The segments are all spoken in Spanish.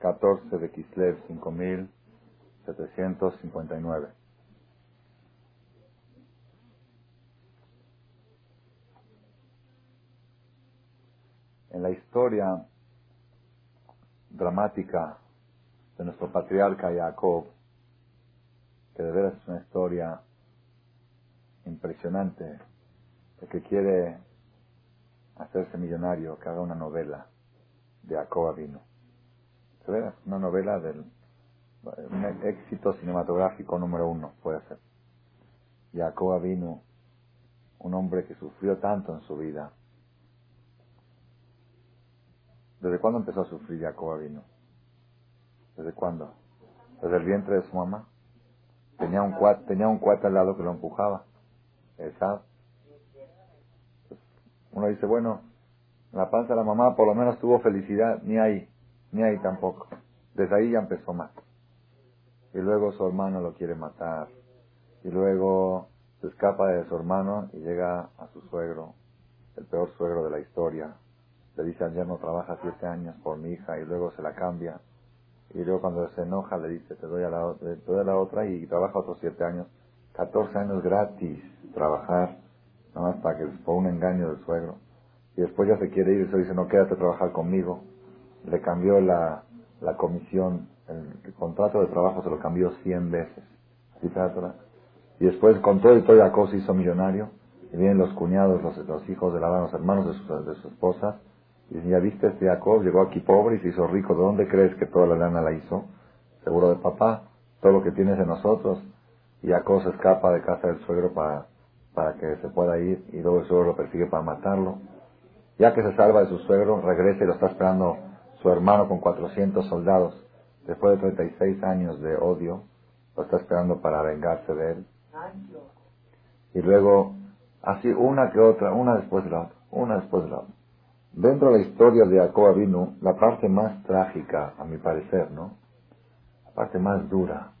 14 de Kislev 5759. En la historia dramática de nuestro patriarca Jacob, que de veras es una historia impresionante, el que quiere hacerse millonario, que haga una novela de Jacob vino. Una novela del éxito cinematográfico número uno, puede ser. Jacob vino, un hombre que sufrió tanto en su vida. ¿Desde cuándo empezó a sufrir Jacob vino? ¿Desde cuándo? Desde el vientre de su mamá. Tenía un cuate, tenía un cuate al lado que lo empujaba. Exacto. Uno dice, bueno, la panza de la mamá por lo menos tuvo felicidad, ni ahí, ni ahí tampoco. Desde ahí ya empezó mal. Y luego su hermano lo quiere matar. Y luego se escapa de su hermano y llega a su suegro, el peor suegro de la historia. Le dice al yerno, trabaja siete años por mi hija y luego se la cambia. Y luego cuando se enoja le dice, te doy a la, te doy a la otra y trabaja otros siete años. Catorce años gratis trabajar, nada más para que por un engaño del suegro. Y después ya se quiere ir y se dice, no, quédate trabajar conmigo. Le cambió la, la comisión, el, contrato de trabajo se lo cambió cien veces. Y después con todo y todo Jacob se hizo millonario. Y vienen los cuñados, los, los hijos de la los hermanos de su, de su esposa. Y dicen, ya viste, este Jacob llegó aquí pobre y se hizo rico. ¿De dónde crees que toda la lana la hizo? Seguro de papá. Todo lo que tienes de nosotros. Y Jacob escapa de casa del suegro para, para que se pueda ir. Y luego el suegro lo persigue para matarlo. Ya que se salva de su suegro, regresa y lo está esperando su hermano con 400 soldados. Después de 36 años de odio, lo está esperando para vengarse de él. Y luego, así una que otra, una después de la otra, una después de la otra. Dentro de la historia de Jacob vino la parte más trágica, a mi parecer, ¿no? La parte más dura,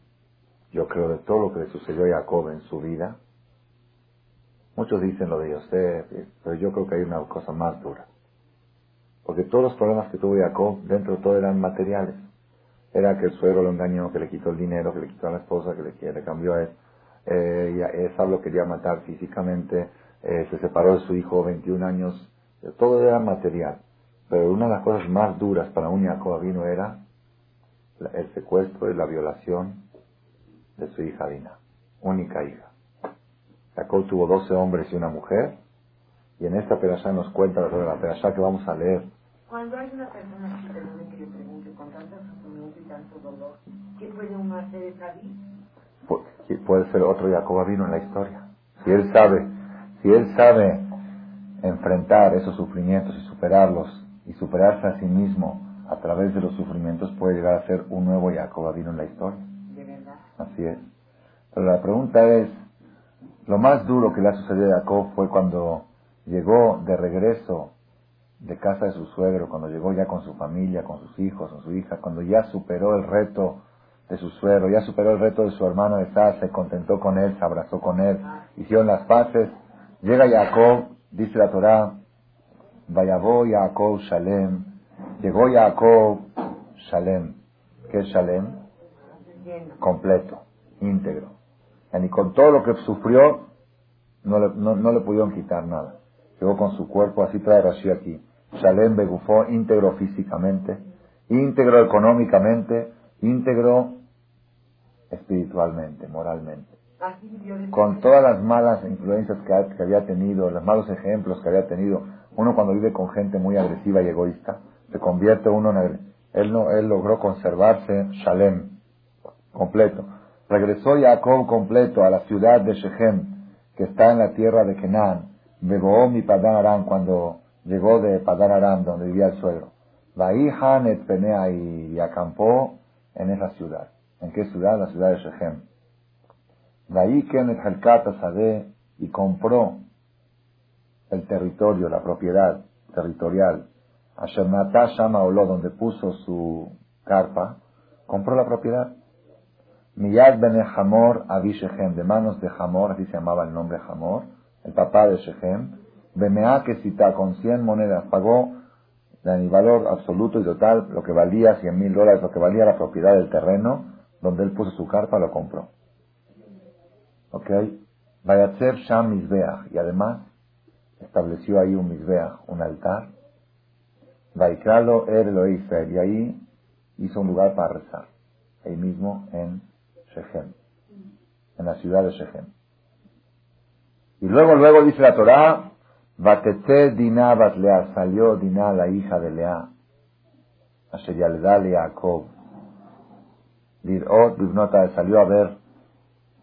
yo creo, de todo lo que le sucedió a Jacob en su vida. Muchos dicen lo de Yosef, pero yo creo que hay una cosa más dura. Porque todos los problemas que tuvo Jacob, dentro de todo eran materiales. Era que el suegro lo engañó, que le quitó el dinero, que le quitó a la esposa, que le, que le cambió a él. Eh, y lo quería matar físicamente, eh, se separó de su hijo 21 años, todo era material. Pero una de las cosas más duras para un vino era el secuestro y la violación de su hija Dina, única hija. Jacob tuvo 12 hombres y una mujer, y en esta perashá nos cuenta la perashá que vamos a leer. Cuando hay una persona que le pregunte con tanto sufrimiento y tanto dolor, ¿qué puede uno hacer esa vida? Puede ser otro Jacob vino en la historia. Si él sabe, si él sabe enfrentar esos sufrimientos y superarlos y superarse a sí mismo a través de los sufrimientos puede llegar a ser un nuevo Jacob vino en la historia. ¿De verdad? Así es. Pero la pregunta es, lo más duro que le ha sucedido a Jacob fue cuando llegó de regreso de casa de su suegro, cuando llegó ya con su familia, con sus hijos, con su hija, cuando ya superó el reto de su suegro, ya superó el reto de su hermano Esá, se contentó con él, se abrazó con él, hicieron las paces, llega Jacob, dice la Torá, Vayabó Jacob Shalem, llegó Jacob Shalem, ¿qué es Shalem? Completo, íntegro. Y con todo lo que sufrió, no le, no le pudieron quitar nada llegó con su cuerpo, así trae Rashi aquí. Shalem Begufó, íntegro físicamente, íntegro económicamente, íntegro espiritualmente, moralmente. Con todas las malas influencias que, había tenido, los malos ejemplos que había tenido, uno cuando vive con gente muy agresiva y egoísta, se convierte uno en... Él, no, él logró conservarse Shalem, completo. Regresó Jacob completo a la ciudad de Shechem, que está en la tierra de Kenan, Beboó mi Padán Aram cuando llegó de Padán Aram, donde vivía el suegro. Vaihan et Penea y acampó en esa ciudad. ¿En qué ciudad? La ciudad de Shechem. Vaiken et Helkata Sade y compró el territorio, la propiedad territorial. Ashernatá Shama Olo, donde puso su carpa, compró la propiedad. Miyad Bene Hamor Avi de manos de Hamor, así se llamaba el nombre Hamor el papá de Shechem, Bemea que cita con 100 monedas, pagó mi valor absoluto y total, lo que valía 100 mil dólares, lo que valía la propiedad del terreno, donde él puso su carpa, lo compró. ¿Ok? Vayatzer Sham Mizbeach. Y además estableció ahí un Mizbeach, un altar. Vaikralo Er Israel. Y ahí hizo un lugar para rezar. Ahí mismo en Shechem. En la ciudad de Shechem. Y luego, luego dice la Torah, Batete Dinah Batlea, salió Dinah, la hija de Lea, Asher Yaldale Jacob. Lirot Bibnota salió a ver,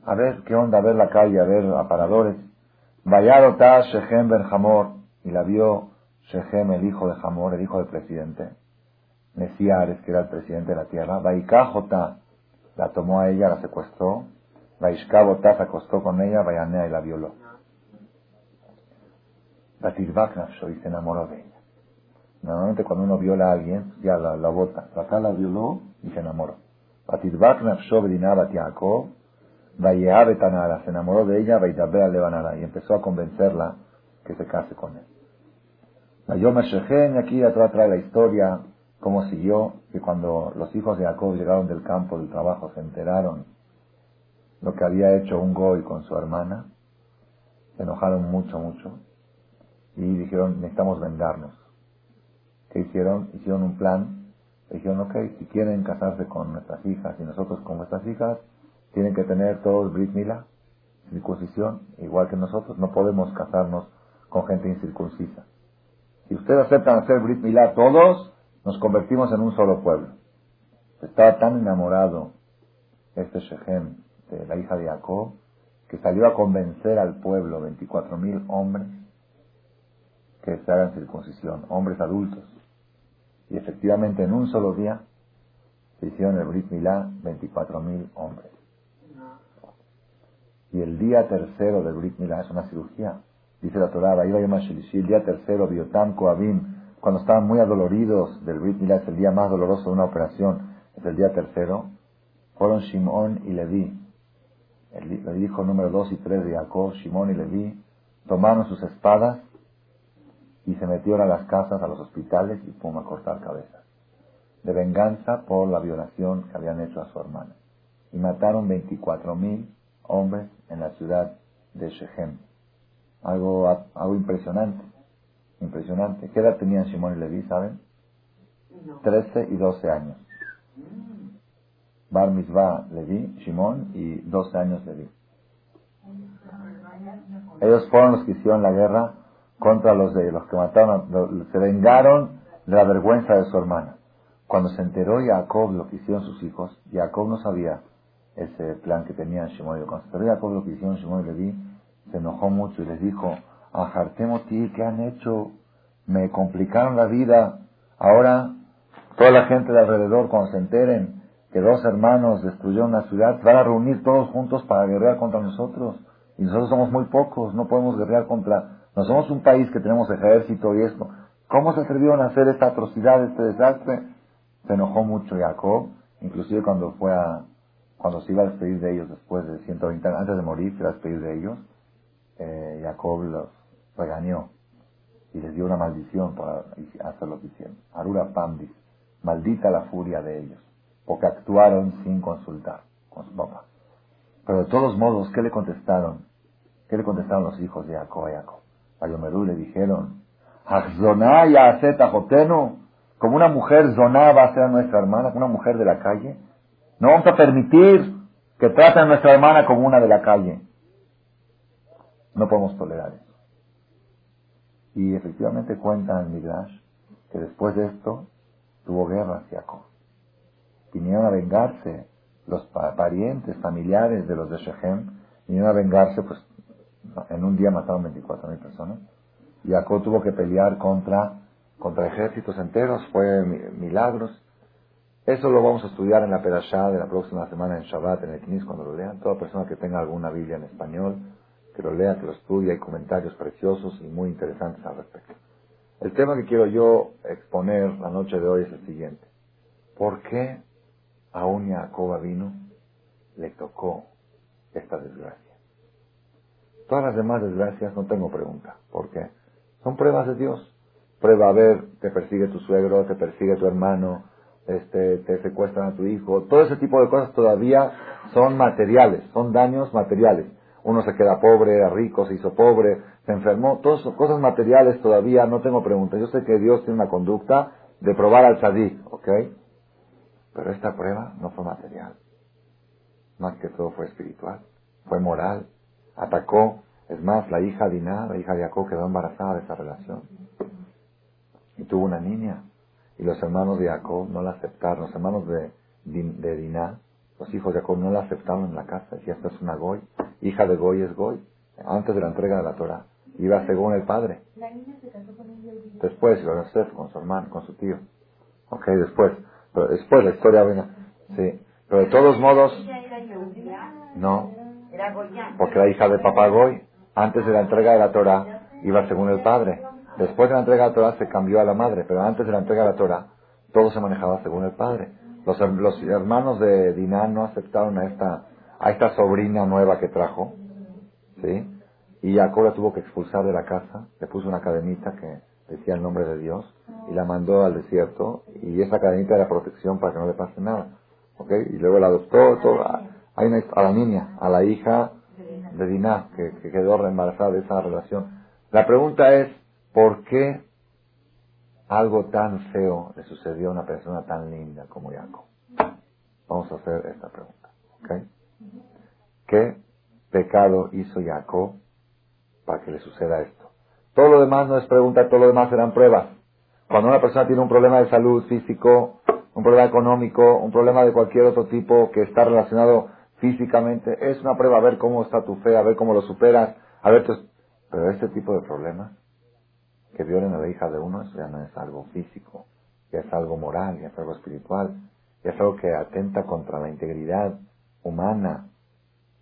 a ver qué onda, a ver la calle, a ver aparadores. Vayarota Shechem Ben Hamor, y la vio Shechem, el hijo de Hamor, el hijo del presidente. Mesiares, que era el presidente de la tierra. Vaikajota, la tomó a ella, la secuestró. Vaishkabota se acostó con ella, Vayanea y la violó. Batirbaknafsho y se enamoró de ella. Normalmente cuando uno viola a alguien, ya la, la bota. Acá la violó y se enamoró. Batirbaknafsho bedinaba Yaakov, Betanara, se enamoró de ella, Vaitabea Levanara, y empezó a convencerla que se case con él. Mayoma Shechem, aquí atrás trae la historia, cómo siguió, que cuando los hijos de Jacob llegaron del campo del trabajo, se enteraron lo que había hecho un goy con su hermana, se enojaron mucho, mucho, y dijeron, necesitamos vengarnos. ¿Qué hicieron? Hicieron un plan. Dijeron, ok, si quieren casarse con nuestras hijas y nosotros con nuestras hijas, tienen que tener todos Brit Mila, circuncisión, igual que nosotros. No podemos casarnos con gente incircuncisa. Si ustedes aceptan hacer Brit Milá todos, nos convertimos en un solo pueblo. Estaba tan enamorado este Shechem de la hija de Jacob que salió a convencer al pueblo, 24 mil hombres, que se hagan circuncisión, hombres adultos. Y efectivamente en un solo día se hicieron el Brit Milá 24.000 hombres. Y el día tercero del Brit Milá es una cirugía. Dice la Torah, el día tercero, Biotam Koabim, cuando estaban muy adoloridos del Brit Milá, es el día más doloroso de una operación, es el día tercero, fueron Shimon y Levi, el, hijo número dos y tres de Jacob, Shimon y Levi, tomaron sus espadas y se metieron a las casas, a los hospitales y pum, a cortar cabezas. De venganza por la violación que habían hecho a su hermana. Y mataron 24 mil hombres en la ciudad de Shechem. Algo, algo impresionante. Impresionante. ¿Qué edad tenían Simón y Levi, saben? 13 y 12 años. Bar Mitzvah Levi, Simón y 12 años Levi. Ellos fueron los que hicieron la guerra contra los de los que mataron, se vengaron de la vergüenza de su hermana. Cuando se enteró Jacob lo que hicieron sus hijos, Jacob no sabía ese plan que tenían Shimon Cuando se enteró Jacob lo que hicieron Shimon y Levi, se enojó mucho y les dijo, Ajartemoti, ¿qué han hecho? Me complicaron la vida. Ahora, toda la gente de alrededor, cuando se enteren que dos hermanos destruyeron la ciudad, van a reunir todos juntos para guerrear contra nosotros. Y nosotros somos muy pocos, no podemos guerrear contra no somos un país que tenemos ejército y esto. ¿Cómo se atrevieron a hacer esta atrocidad, este desastre? Se enojó mucho Jacob, inclusive cuando fue a, cuando se iba a despedir de ellos después de 120 años, antes de morir, se iba a despedir de ellos, eh, Jacob los regañó y les dio una maldición para hacer lo que hicieron. Arura Pandis, maldita la furia de ellos, porque actuaron sin consultar con su papá. Pero de todos modos, ¿qué le contestaron? ¿Qué le contestaron los hijos de Jacob a Jacob? A Yomerú le dijeron, como una mujer zoná va a ser nuestra hermana, como una mujer de la calle. No vamos a permitir que traten a nuestra hermana como una de la calle. No podemos tolerar eso. Y efectivamente cuenta en Midrash que después de esto tuvo guerra hacia Jacob. Vinieron a vengarse los parientes, familiares de los de Shechem, vinieron a vengarse pues en un día mataron 24 mil personas. Y Jacob tuvo que pelear contra, contra ejércitos enteros, fue milagros. Eso lo vamos a estudiar en la Perashá de la próxima semana en Shabbat, en el Knis, cuando lo lean. Toda persona que tenga alguna Biblia en español, que lo lea, que lo estudie, hay comentarios preciosos y muy interesantes al respecto. El tema que quiero yo exponer la noche de hoy es el siguiente. ¿Por qué a un Jacob vino le tocó esta desgracia? Todas las demás desgracias no tengo pregunta. ¿Por qué? Son pruebas de Dios. prueba a ver, te persigue tu suegro, te persigue tu hermano, este, te secuestran a tu hijo, todo ese tipo de cosas todavía son materiales, son daños materiales. Uno se queda pobre, era rico, se hizo pobre, se enfermó, todas son cosas materiales todavía, no tengo preguntas. Yo sé que Dios tiene una conducta de probar al sadik, ¿ok? Pero esta prueba no fue material. Más que todo fue espiritual, fue moral. Atacó, es más, la hija Diná, la hija de Jacob, quedó embarazada de esa relación. Y tuvo una niña. Y los hermanos de Jacob no la aceptaron. Los hermanos de, de Diná, los hijos de Jacob, no la aceptaron en la casa. Decía, esta es una Goy. Hija de Goy es Goy. Antes de la entrega de la Torah. Iba según el padre. La niña se casó con un Después, Yosef, con su hermano, con su tío. Ok, después. Pero después la historia viene. Sí. Pero de todos modos. No. Porque la hija de papá Goy, antes de la entrega de la Torah, iba según el padre. Después de la entrega de la Torah se cambió a la madre, pero antes de la entrega de la Torah, todo se manejaba según el padre. Los, los hermanos de Dinah no aceptaron a esta, a esta sobrina nueva que trajo, ¿sí? Y Jacob la tuvo que expulsar de la casa, le puso una cadenita que decía el nombre de Dios, y la mandó al desierto, y esa cadenita era protección para que no le pase nada, ¿ok? Y luego la adoptó, todo, hay a la niña, a la hija de Dinah, que, que quedó embarazada de esa relación. La pregunta es, ¿Por qué algo tan feo le sucedió a una persona tan linda como Jacob? Vamos a hacer esta pregunta. ¿okay? ¿Qué pecado hizo Jacob para que le suceda esto? Todo lo demás no es pregunta, todo lo demás serán pruebas. Cuando una persona tiene un problema de salud físico, un problema económico, un problema de cualquier otro tipo que está relacionado físicamente, es una prueba a ver cómo está tu fe, a ver cómo lo superas, a ver Pero este tipo de problemas que violen a la hija de uno, eso ya no es algo físico, ya es algo moral, ya es algo espiritual, ya es algo que atenta contra la integridad humana,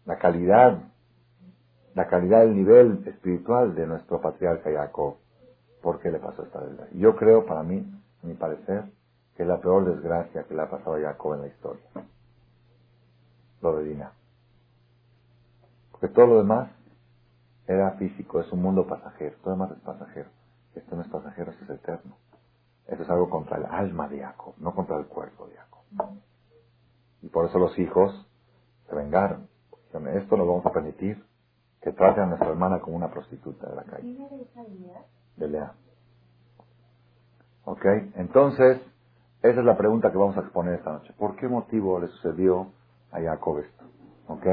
la calidad, la calidad del nivel espiritual de nuestro patriarca Jacob. ¿Por qué le pasó esta verdad? Yo creo, para mí, a mi parecer, que es la peor desgracia que le ha pasado a Jacob en la historia. Lo de Dina. Porque todo lo demás era físico, es un mundo pasajero, todo lo demás es pasajero. Esto no es pasajero, esto es eterno. Esto es algo contra el alma de Jacob, no contra el cuerpo de Jacob. Y por eso los hijos se vengaron. esto no vamos a permitir que trate a nuestra hermana como una prostituta de la calle. De Lea. ¿Ok? Entonces, esa es la pregunta que vamos a exponer esta noche. ¿Por qué motivo le sucedió a Jacob esto? ¿Ok?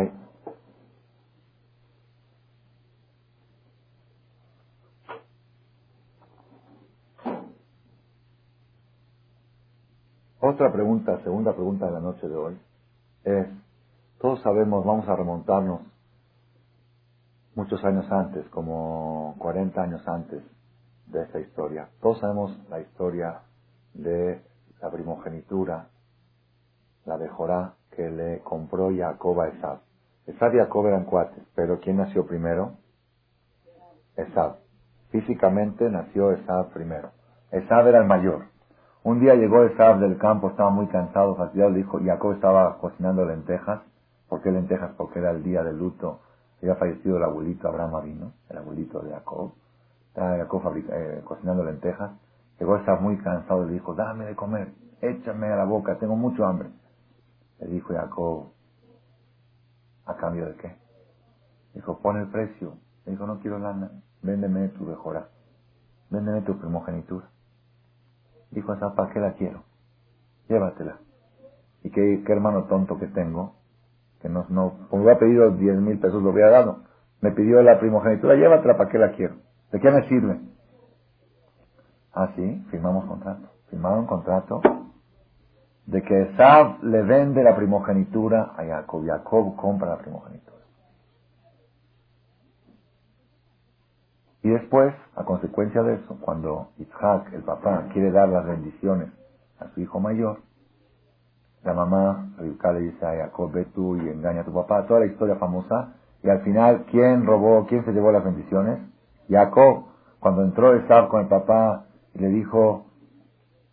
Otra pregunta, segunda pregunta de la noche de hoy, es, todos sabemos, vamos a remontarnos muchos años antes, como 40 años antes de esta historia. Todos sabemos la historia de la primogenitura, la de Jorá, que le compró Jacob a Esab. Esab y Jacob eran cuates, pero ¿quién nació primero? Esab. Físicamente nació Esab primero. Esab era el mayor. Un día llegó Esab del campo, estaba muy cansado, fastidiado, dijo, Jacob estaba cocinando lentejas. ¿Por qué lentejas? Porque era el día del luto. Había fallecido el abuelito Abraham Avino, el abuelito de Jacob. Estaba Jacob eh, cocinando lentejas. Llegó Esab muy cansado y le dijo, dame de comer, échame a la boca, tengo mucho hambre. Le dijo Jacob, ¿a cambio de qué? Dijo, pon el precio. Le dijo, no quiero lana, véndeme tu mejora, véndeme tu primogenitura. Dijo esa, ¿para qué la quiero? Llévatela. Y qué, hermano tonto que tengo, que no, no, como hubiera pedido 10 mil pesos, lo hubiera dado. Me pidió la primogenitura, llévatela, ¿para qué la quiero? ¿De qué me sirve? Ah, sí, firmamos contrato. Firmaron contrato de que Esab le vende la primogenitura a Jacob. Jacob compra la primogenitura. Y después, a consecuencia de eso, cuando Isaac, el papá, quiere dar las bendiciones a su hijo mayor, la mamá, Rivka le dice a Jacob, ve tú y engaña a tu papá, toda la historia famosa, y al final, ¿quién robó, quién se llevó las bendiciones? Jacob, cuando entró Esab con el papá y le dijo,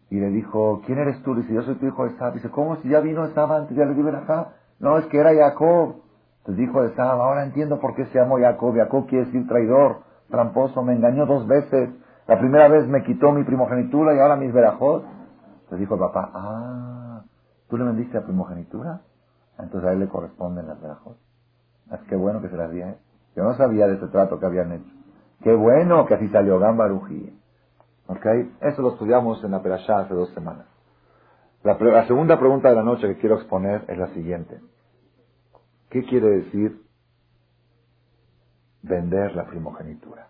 y le dijo, ¿quién eres tú? Dice, yo soy tu hijo Esab. Dice, ¿cómo si ya vino Esab antes, ya le dio acá? No, es que era Jacob. Entonces dijo Esab, ahora entiendo por qué se llamó Jacob. Jacob quiere decir traidor tramposo, me engañó dos veces. La primera vez me quitó mi primogenitura y ahora mis verajos. Le dijo el papá, ah, ¿tú le vendiste la primogenitura? Entonces a él le corresponden las verajos. Es que bueno que se las di Yo no sabía de ese trato que habían hecho. Qué bueno que así salió Gambaruji. ¿Ok? Eso lo estudiamos en la Perashá hace dos semanas. La, la, segunda pregunta de la noche que quiero exponer es la siguiente. ¿Qué quiere decir vender la primogenitura?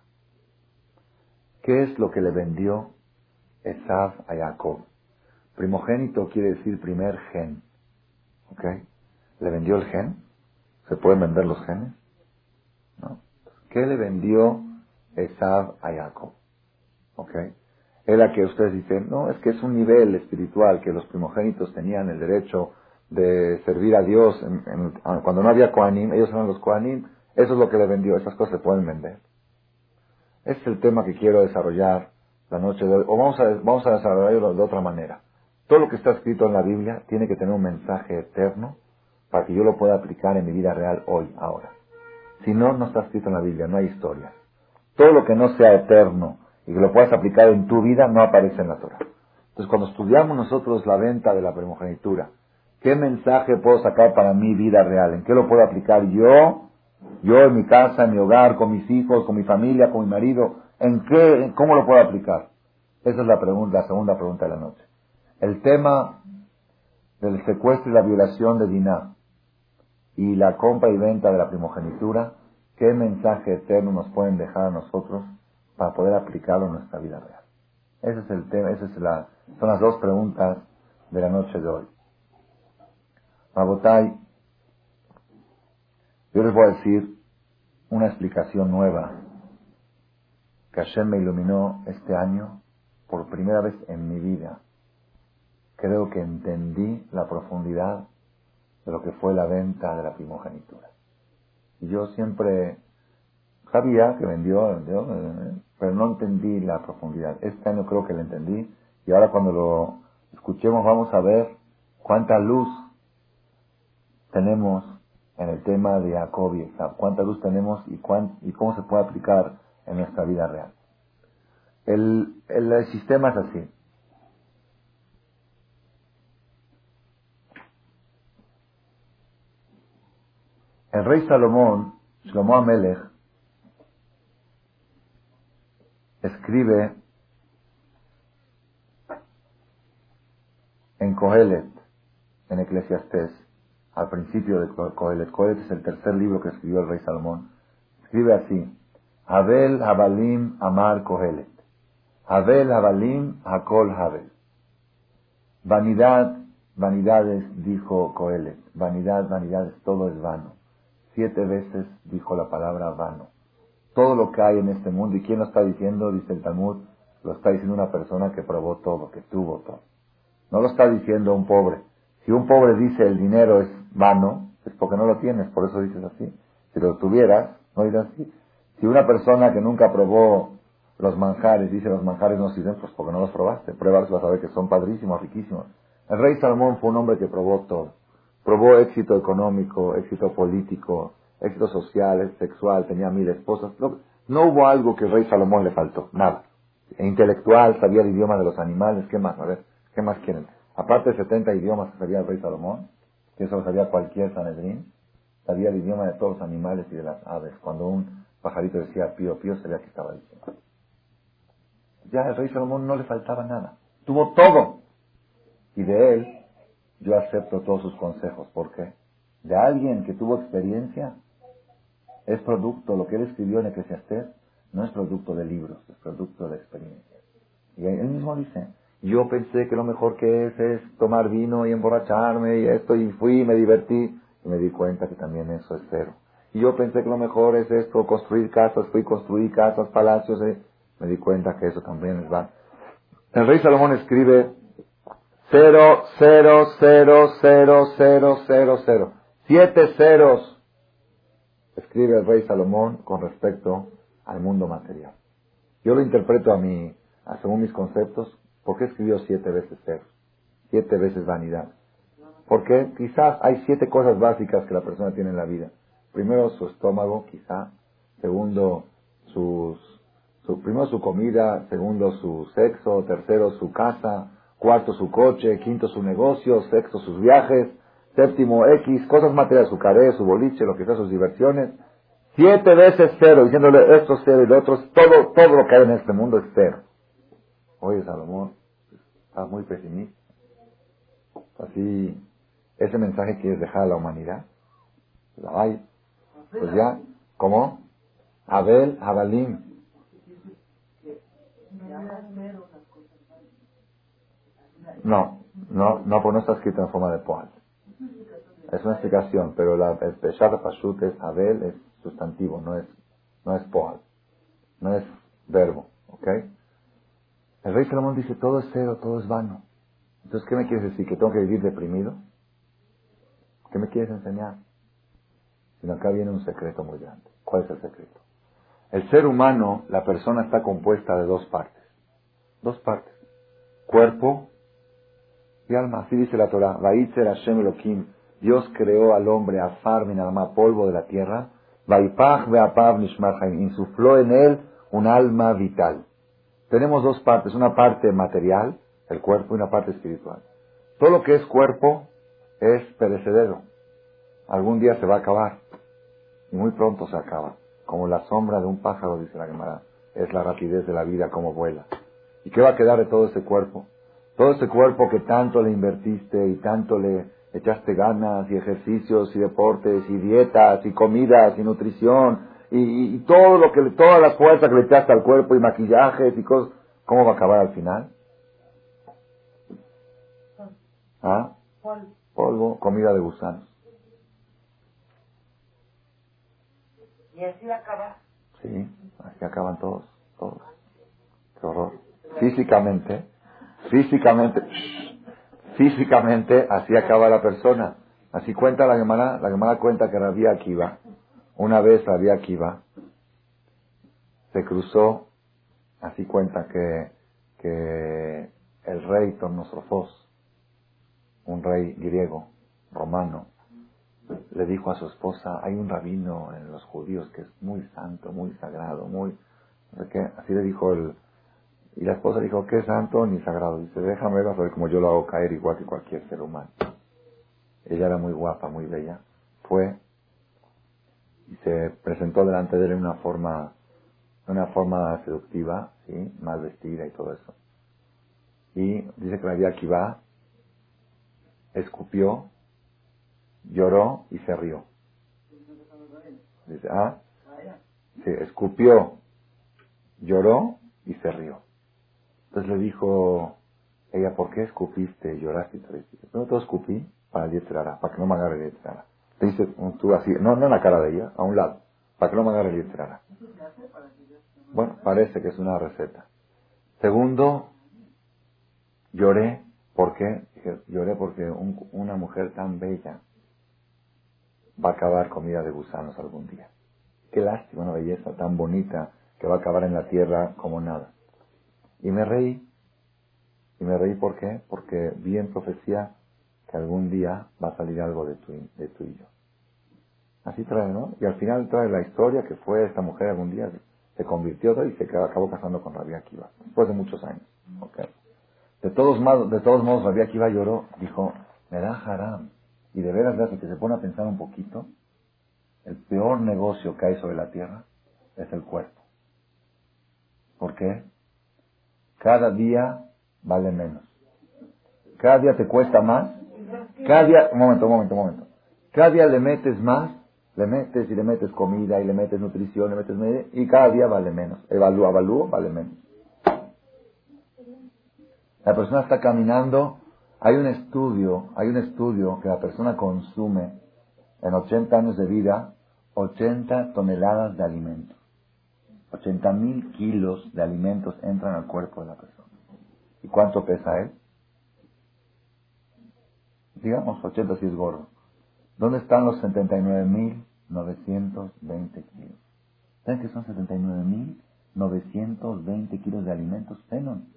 ¿Qué es lo que le vendió Esav a Jacob? Primogénito quiere decir primer gen. ¿Ok? ¿Le vendió el gen? ¿Se pueden vender los genes? ¿Qué le vendió Esav a Jacob? ¿Ok? Era que ustedes dicen, no, es que es un nivel espiritual que los primogénitos tenían el derecho de servir a Dios cuando no había Kohanim, ellos eran los Kohanim, eso es lo que le vendió, esas cosas se pueden vender. Este es el tema que quiero desarrollar la noche de hoy, o vamos a, vamos a desarrollarlo de otra manera. Todo lo que está escrito en la Biblia tiene que tener un mensaje eterno para que yo lo pueda aplicar en mi vida real hoy, ahora. Si no, no está escrito en la Biblia, no hay historia. Todo lo que no sea eterno y que lo puedas aplicar en tu vida no aparece en la Torah. Entonces, cuando estudiamos nosotros la venta de la primogenitura, ¿qué mensaje puedo sacar para mi vida real? ¿En qué lo puedo aplicar yo yo en mi casa, en mi hogar, con mis hijos, con mi familia, con mi marido, ¿en qué, cómo lo puedo aplicar? Esa es la pregunta, la segunda pregunta de la noche. El tema del secuestro y la violación de Diná y la compra y venta de la primogenitura, ¿qué mensaje eterno nos pueden dejar a nosotros para poder aplicarlo en nuestra vida real? Ese es el tema, esas son las dos preguntas de la noche de hoy. Mabotai, yo les voy a decir una explicación nueva que Hashem me iluminó este año por primera vez en mi vida. Creo que entendí la profundidad de lo que fue la venta de la primogenitura. Y yo siempre sabía que vendió, pero no entendí la profundidad. Este año creo que la entendí y ahora cuando lo escuchemos vamos a ver cuánta luz tenemos en el tema de Jacob y cuánta luz tenemos y, y cómo se puede aplicar en nuestra vida real. El, el, sistema es así. El rey Salomón, Shlomo Amelech, escribe en Kohelet, en Eclesiastés, al principio de Coelet. Coelet es el tercer libro que escribió el rey Salomón. Escribe así, Abel Habalim Amar Coelet. Abel Habalim Hakol Habel. Vanidad, vanidades, dijo Coelet. Vanidad, vanidades, todo es vano. Siete veces dijo la palabra vano. Todo lo que hay en este mundo, ¿y quién lo está diciendo? Dice el Talmud, lo está diciendo una persona que probó todo, que tuvo todo. No lo está diciendo un pobre. Si un pobre dice el dinero es vano, es porque no lo tienes, por eso dices así. Si lo tuvieras, no dices así. Si una persona que nunca probó los manjares dice los manjares no sirven, pues porque no los probaste. Pruebas vas a ver que son padrísimos, riquísimos. El rey Salomón fue un hombre que probó todo. Probó éxito económico, éxito político, éxito social, sexual, tenía mil esposas. No, hubo algo que el rey Salomón le faltó, nada. E intelectual, sabía el idioma de los animales, ¿qué más? A ver, ¿qué más quieren? Aparte de 70 idiomas que sabía el rey Salomón, que eso lo sabía cualquier Sanedrín, sabía el idioma de todos los animales y de las aves. Cuando un pajarito decía pío, pío, sabía que estaba diciendo. Ya el rey Salomón no le faltaba nada. Tuvo todo. Y de él yo acepto todos sus consejos. ¿Por qué? De alguien que tuvo experiencia, es producto, lo que él escribió en Eclesiastés, no es producto de libros, es producto de experiencia. Y él mismo dice, yo pensé que lo mejor que es es tomar vino y emborracharme y esto, y fui y me divertí, y me di cuenta que también eso es cero. Y yo pensé que lo mejor es esto, construir casas, fui construir casas, palacios, eh. me di cuenta que eso también es van. El rey Salomón escribe cero, cero, cero, cero, cero, cero, cero. Siete ceros escribe el rey Salomón con respecto al mundo material. Yo lo interpreto a mí, según mis conceptos, ¿Por qué escribió siete veces ser? Siete veces vanidad. Porque quizás hay siete cosas básicas que la persona tiene en la vida. Primero, su estómago, quizá. Segundo, sus, Su, primero su comida, segundo su sexo, tercero su casa, cuarto su coche, quinto su negocio, sexto sus viajes, séptimo X, cosas materiales, su caré, su boliche, lo que sea, sus diversiones. Siete veces cero, diciéndole esto es cero y lo otro todo, todo lo que hay en este mundo es cero. Oye, Salomón, estás muy pesimista. Así, ese mensaje quieres dejar a la humanidad. La hay. Pues ya, ¿cómo? Abel, Abalim. No, no, no, pues no está escrito en forma de poal. Es una explicación, pero la, el Peshat Pashut es Abel, es sustantivo, no es, no es poal. No es verbo, ¿ok? El rey Salomón dice, todo es cero, todo es vano. Entonces, ¿qué me quieres decir? ¿Que tengo que vivir deprimido? ¿Qué me quieres enseñar? Sino acá viene un secreto muy grande. ¿Cuál es el secreto? El ser humano, la persona está compuesta de dos partes. Dos partes. Cuerpo y alma. Así dice la Torah. Hashem Elohim. Dios creó al hombre a Farmin, alma, polvo de la tierra. Insufló en él un alma vital. Tenemos dos partes. Una parte material, el cuerpo, y una parte espiritual. Todo lo que es cuerpo es perecedero. Algún día se va a acabar. Y muy pronto se acaba. Como la sombra de un pájaro, dice la Gemara. Es la rapidez de la vida como vuela. ¿Y qué va a quedar de todo ese cuerpo? Todo ese cuerpo que tanto le invertiste y tanto le echaste ganas y ejercicios y deportes y dietas y comidas y nutrición y, todo lo que toda la fuerza que le echaste al cuerpo y maquillajes y cosas, ¿cómo va a acabar al final? ¿Ah? Polvo, comida de gusanos. ¿Y así acaba? Sí, así acaban todos, todos. Qué horror. Físicamente, físicamente, físicamente así acaba la persona. Así cuenta la Gemara, la Gemara cuenta que Rabia Akiva, una vez Rabia Akiva, se cruzó, así cuenta que, que el rey Tornosrofos, un rey griego, romano, le dijo a su esposa, hay un rabino en los judíos que es muy santo, muy sagrado, muy... Así le dijo el, y la esposa dijo, ¿qué santo ni sagrado? Dice, déjame ver cómo yo lo hago caer igual que cualquier ser humano. Ella era muy guapa, muy bella. Fue y se presentó delante de él en una forma, una forma seductiva, ¿sí? Más vestida y todo eso. Y dice que la vida que va, escupió, lloró y se rió. Dice, ah, sí, escupió, lloró y se rió. Entonces le dijo ella, ¿por qué escupiste lloraste y te no te escupí para el para que no me agarre el Te dice tú así, no, no en la cara de ella, a un lado, para que no me agarre el Bueno, parece que es una receta. Segundo, lloré, ¿por qué? lloré porque una mujer tan bella va a acabar comida de gusanos algún día. Qué lástima, una belleza tan bonita que va a acabar en la tierra como nada. Y me reí. ¿Y me reí por qué? Porque vi en profecía que algún día va a salir algo de tu, de tu y yo. Así trae, ¿no? Y al final trae la historia que fue esta mujer algún día se convirtió y se acabó casando con Rabia Akiva, después de muchos años. De todos modos, de todos modos Rabia Akiva lloró, dijo, me da haram. Y de veras, que se pone a pensar un poquito, el peor negocio que hay sobre la tierra es el cuerpo. ¿Por qué? Cada día vale menos. Cada día te cuesta más. Cada día, un momento, un momento, un momento. Cada día le metes más, le metes y le metes comida y le metes nutrición, le metes medio, y cada día vale menos. Evalúa, evalúo, vale menos. La persona está caminando, hay un estudio, hay un estudio que la persona consume en 80 años de vida 80 toneladas de alimentos. 80 mil kilos de alimentos entran al cuerpo de la persona. ¿Y cuánto pesa él? Digamos 80 si es gordo. ¿Dónde están los 79.920 kilos? ¿Saben que son 79.920 kilos de alimentos? Penon.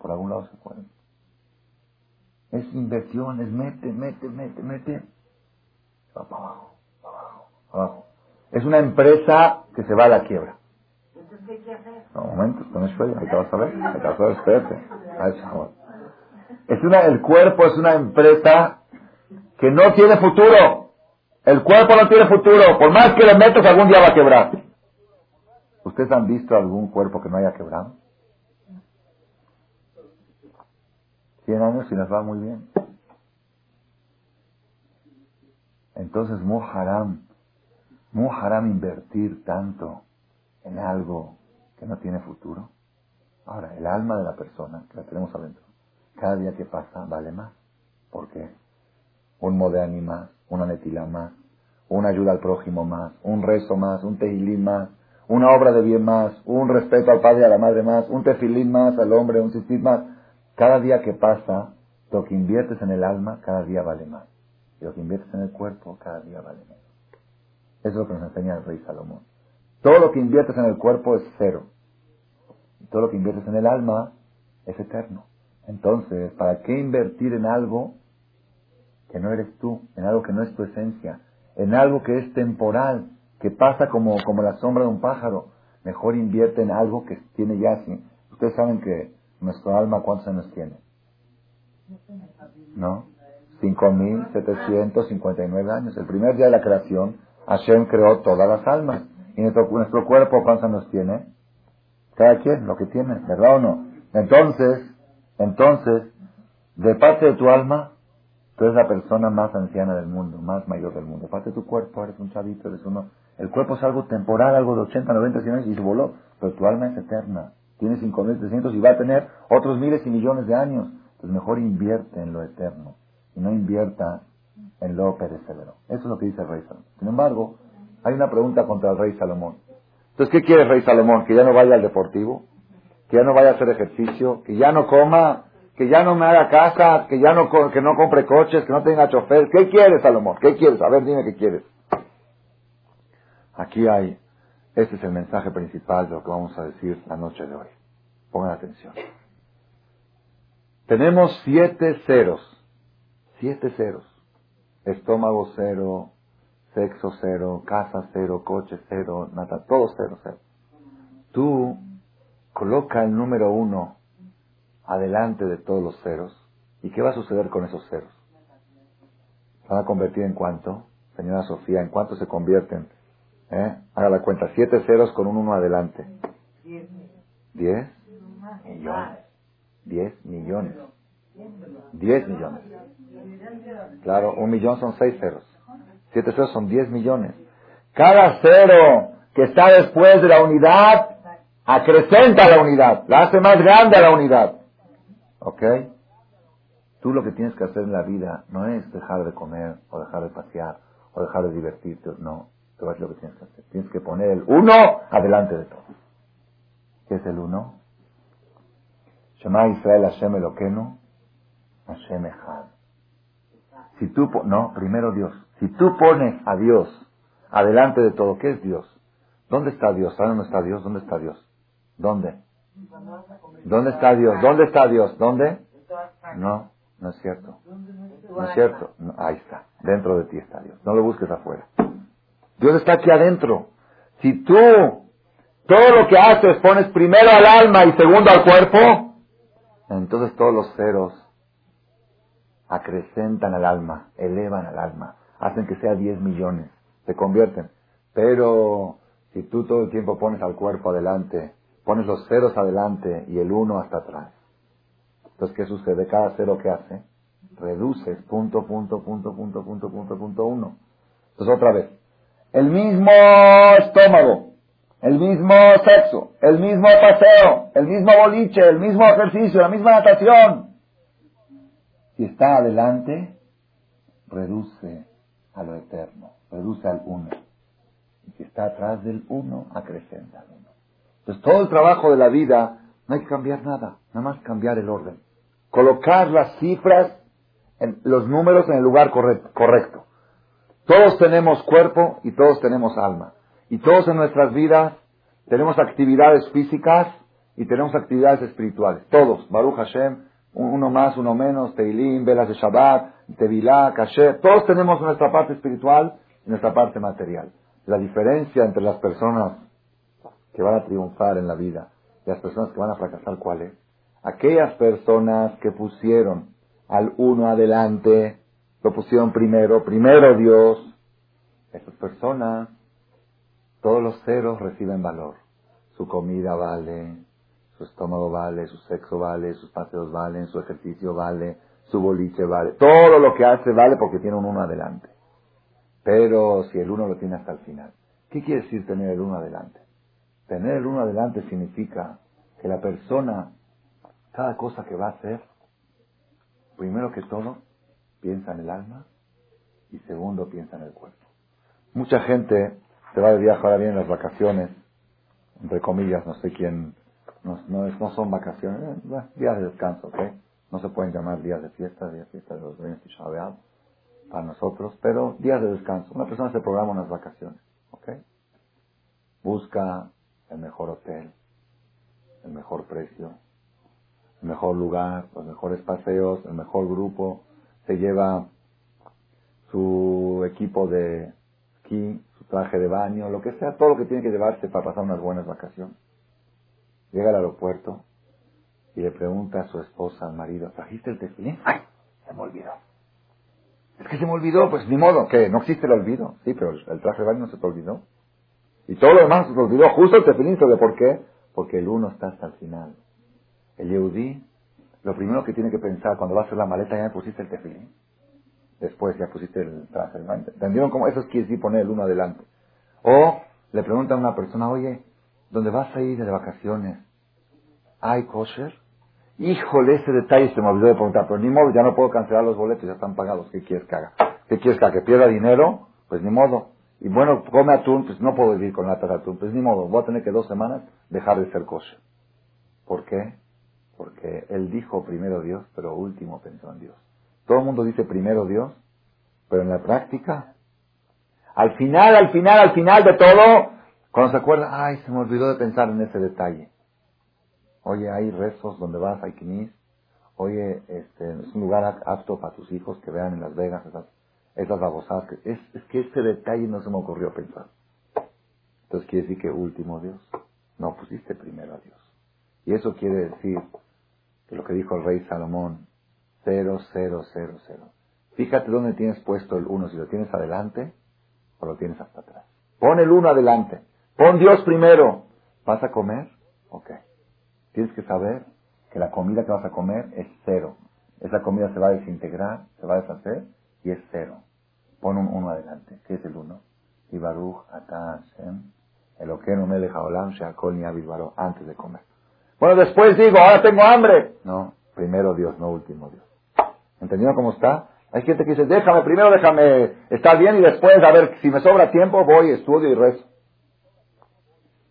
Por algún lado se pueden. Es inversión, es mete, mete, mete, mete. Va para abajo, para abajo, abajo. Es una empresa que se va a la quiebra. No, un momento, no es ahí te vas a ver, te vas a ver, espérate. Es una, el cuerpo es una empresa que no tiene futuro. El cuerpo no tiene futuro. Por más que le metas, algún día va a quebrar. ¿Ustedes han visto algún cuerpo que no haya quebrado? Cien años y nos va muy bien. Entonces, muy haram, muy haram invertir tanto en algo que no tiene futuro. Ahora, el alma de la persona, que la tenemos adentro, cada día que pasa vale más. ¿Por qué? Un modéani más, una netila más, una ayuda al prójimo más, un rezo más, un tejilín más, una obra de bien más, un respeto al padre y a la madre más, un tefilín más al hombre, un sistit más. Cada día que pasa, lo que inviertes en el alma, cada día vale más. Y lo que inviertes en el cuerpo, cada día vale menos. Eso es lo que nos enseña el rey Salomón. Todo lo que inviertes en el cuerpo es cero. Todo lo que inviertes en el alma es eterno. Entonces, ¿para qué invertir en algo que no eres tú, en algo que no es tu esencia, en algo que es temporal, que pasa como, como la sombra de un pájaro? Mejor invierte en algo que tiene ya así. Ustedes saben que nuestro alma, ¿cuántos años tiene? ¿No? 5.759 años. El primer día de la creación, Hashem creó todas las almas. ¿Y nuestro, nuestro cuerpo años tiene? Cada quien, lo que tiene, ¿verdad o no? Entonces, entonces, de parte de tu alma, tú eres la persona más anciana del mundo, más mayor del mundo. De parte de tu cuerpo, eres un chavito, eres uno. El cuerpo es algo temporal, algo de 80, 90, 100 años y se voló. Pero tu alma es eterna. Tiene 5.300 y va a tener otros miles y millones de años. Pues mejor invierte en lo eterno y no invierta en lo perecedero. Eso es lo que dice Salomón. Sin embargo, hay una pregunta contra el rey Salomón. Entonces, ¿qué quiere el rey Salomón? ¿Que ya no vaya al deportivo? que ya no vaya a hacer ejercicio, que ya no coma, que ya no me haga casa, que ya no, que no compre coches, que no tenga chofer. ¿Qué quieres, Salomón? ¿Qué quieres? A ver, dime qué quieres. Aquí hay, este es el mensaje principal de lo que vamos a decir la noche de hoy. Pongan atención. Tenemos siete ceros, siete ceros. Estómago cero, sexo cero, casa cero, coche cero, nada, todo cero, cero. Tú coloca el número uno adelante de todos los ceros. ¿Y qué va a suceder con esos ceros? ¿Se van a convertir en cuánto? Señora Sofía, ¿en cuánto se convierten? ¿Eh? Haga la cuenta. Siete ceros con un uno adelante. ¿Diez? Millones. Diez millones. Diez millones. Claro, un millón son seis ceros. Siete ceros son diez millones. Cada cero que está después de la unidad acrecenta la unidad, la hace más grande la unidad. ¿Ok? Tú lo que tienes que hacer en la vida no es dejar de comer, o dejar de pasear, o dejar de divertirte, no. Tú es lo que tienes que hacer. Tienes que poner el uno adelante de todo. ¿Qué es el uno? Shema Israel Hashem Eloqueno, Hashem Echad. Si tú, no, primero Dios. Si tú pones a Dios adelante de todo, ¿qué es Dios? ¿Dónde está Dios? ¿Saben dónde está Dios? ¿Dónde está Dios? ¿Dónde? ¿Dónde está Dios? ¿Dónde está Dios? ¿Dónde? No, no es cierto. No es cierto. ahí está. Dentro de ti está Dios. No lo busques afuera. Dios está aquí adentro. Si tú todo lo que haces pones primero al alma y segundo al cuerpo, entonces todos los ceros acrecentan al alma, elevan al alma, hacen que sea 10 millones, se convierten. Pero si tú todo el tiempo pones al cuerpo adelante pones los ceros adelante y el uno hasta atrás. Entonces, ¿qué sucede? Cada cero que hace, reduces punto, punto, punto, punto, punto, punto, punto, uno. Entonces, otra vez. El mismo estómago, el mismo sexo, el mismo paseo, el mismo boliche, el mismo ejercicio, la misma natación. Si está adelante, reduce a lo eterno, reduce al uno. Y si está atrás del uno, acrecenta al uno. Entonces todo el trabajo de la vida no hay que cambiar nada, nada más cambiar el orden. Colocar las cifras, en, los números en el lugar correcto. Todos tenemos cuerpo y todos tenemos alma. Y todos en nuestras vidas tenemos actividades físicas y tenemos actividades espirituales. Todos. Baruch Hashem, uno más, uno menos, Teilim, velas de Shabbat, Tevilá, Kasher. Todos tenemos nuestra parte espiritual y nuestra parte material. La diferencia entre las personas que van a triunfar en la vida y las personas que van a fracasar, ¿cuáles? Aquellas personas que pusieron al uno adelante, lo pusieron primero, primero Dios, esas personas, todos los ceros reciben valor. Su comida vale, su estómago vale, su sexo vale, sus paseos valen, su ejercicio vale, su boliche vale. Todo lo que hace vale porque tiene un uno adelante. Pero si el uno lo tiene hasta el final. ¿Qué quiere decir tener el uno adelante? Tener el uno adelante significa que la persona, cada cosa que va a hacer, primero que todo, piensa en el alma y segundo piensa en el cuerpo. Mucha gente se va de viaje ahora bien en las vacaciones, entre comillas, no sé quién, no, no, son vacaciones, eh, días de descanso, ¿ok? No se pueden llamar días de fiesta, días de fiesta de los bienes para nosotros, pero días de descanso. Una persona se programa unas vacaciones, ¿ok? Busca el mejor hotel, el mejor precio, el mejor lugar, los mejores paseos, el mejor grupo, se lleva su equipo de esquí, su traje de baño, lo que sea, todo lo que tiene que llevarse para pasar unas buenas vacaciones. Llega al aeropuerto y le pregunta a su esposa, al marido, ¿trajiste el tefilín? ¡Ay! Se me olvidó. Es que se me olvidó, pues ni modo, que no existe el olvido. Sí, pero el traje de baño no se te olvidó. Y todo lo demás se te olvidó, justo el tefilín, ¿de por qué? Porque el uno está hasta el final. El Yehudi, lo primero que tiene que pensar cuando va a hacer la maleta, ya me pusiste el tefilín. Después ya pusiste el traje de baño. ¿Entendieron cómo? Eso es quiere decir poner el uno adelante. O le preguntan a una persona, oye, ¿dónde vas a ir de vacaciones? ¿Hay kosher? Híjole, ese detalle se me olvidó de preguntar, pero ni modo, ya no puedo cancelar los boletos, ya están pagados. ¿Qué quieres que haga? ¿Qué quieres que haga? ¿Que pierda dinero? Pues ni modo. Y bueno, come atún, pues no puedo vivir con lata de atún. Pues ni modo, voy a tener que dos semanas dejar de ser kosher. ¿Por qué? Porque él dijo primero Dios, pero último pensó en Dios. Todo el mundo dice primero Dios, pero en la práctica, al final, al final, al final de todo, cuando se acuerda, ay, se me olvidó de pensar en ese detalle. Oye, hay rezos donde vas, hay quinis. Oye, este, es un lugar apto para tus hijos que vean en Las Vegas esas, esas babosadas. Que, es, es que este detalle no se me ocurrió pensar. Entonces quiere decir que último Dios. No pusiste primero a Dios. Y eso quiere decir que lo que dijo el rey Salomón, cero, cero, cero, cero. Fíjate dónde tienes puesto el uno, si lo tienes adelante o lo tienes hasta atrás. Pon el uno adelante. Pon Dios primero. ¿Vas a comer? Ok. Tienes que saber que la comida que vas a comer es cero. Esa comida se va a desintegrar, se va a deshacer y es cero. Pon un uno adelante. ¿Qué es el uno? Y Baruch el me deja Olam Sheakol ni antes de comer. Bueno, después digo, ahora tengo hambre. No, primero Dios, no último Dios. ¿Entendieron cómo está? Hay gente que dice, déjame, primero déjame estar bien y después, a ver, si me sobra tiempo, voy, estudio y rezo.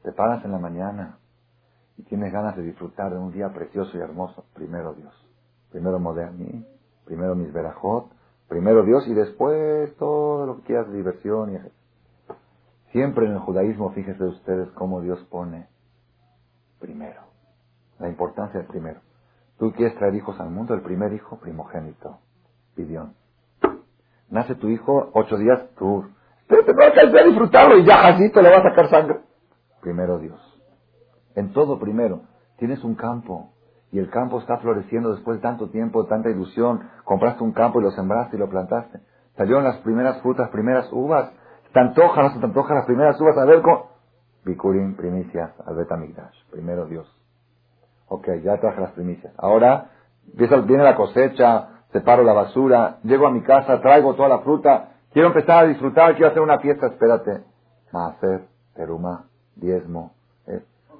Te paras en la mañana, y tienes ganas de disfrutar de un día precioso y hermoso, primero Dios. Primero Moderni, primero mis verajot, primero Dios y después todo lo que quieras diversión. Y... Siempre en el judaísmo, fíjense ustedes cómo Dios pone primero. La importancia del primero. Tú quieres traer hijos al mundo, el primer hijo, primogénito, pidión. Nace tu hijo, ocho días, tú. Pero te vas a disfrutarlo y ya así te le va a sacar sangre. Primero Dios. En todo primero. Tienes un campo y el campo está floreciendo después de tanto tiempo, de tanta ilusión. Compraste un campo y lo sembraste y lo plantaste. Salieron las primeras frutas, primeras uvas. Te antojan, no se te antojan las primeras uvas. A ver, con... Bikurim, primicias, al Betamigdash. Primero Dios. Ok, ya traje las primicias. Ahora viene la cosecha, separo la basura, llego a mi casa, traigo toda la fruta. Quiero empezar a disfrutar, quiero hacer una fiesta, espérate. Maaser, teruma, diezmo,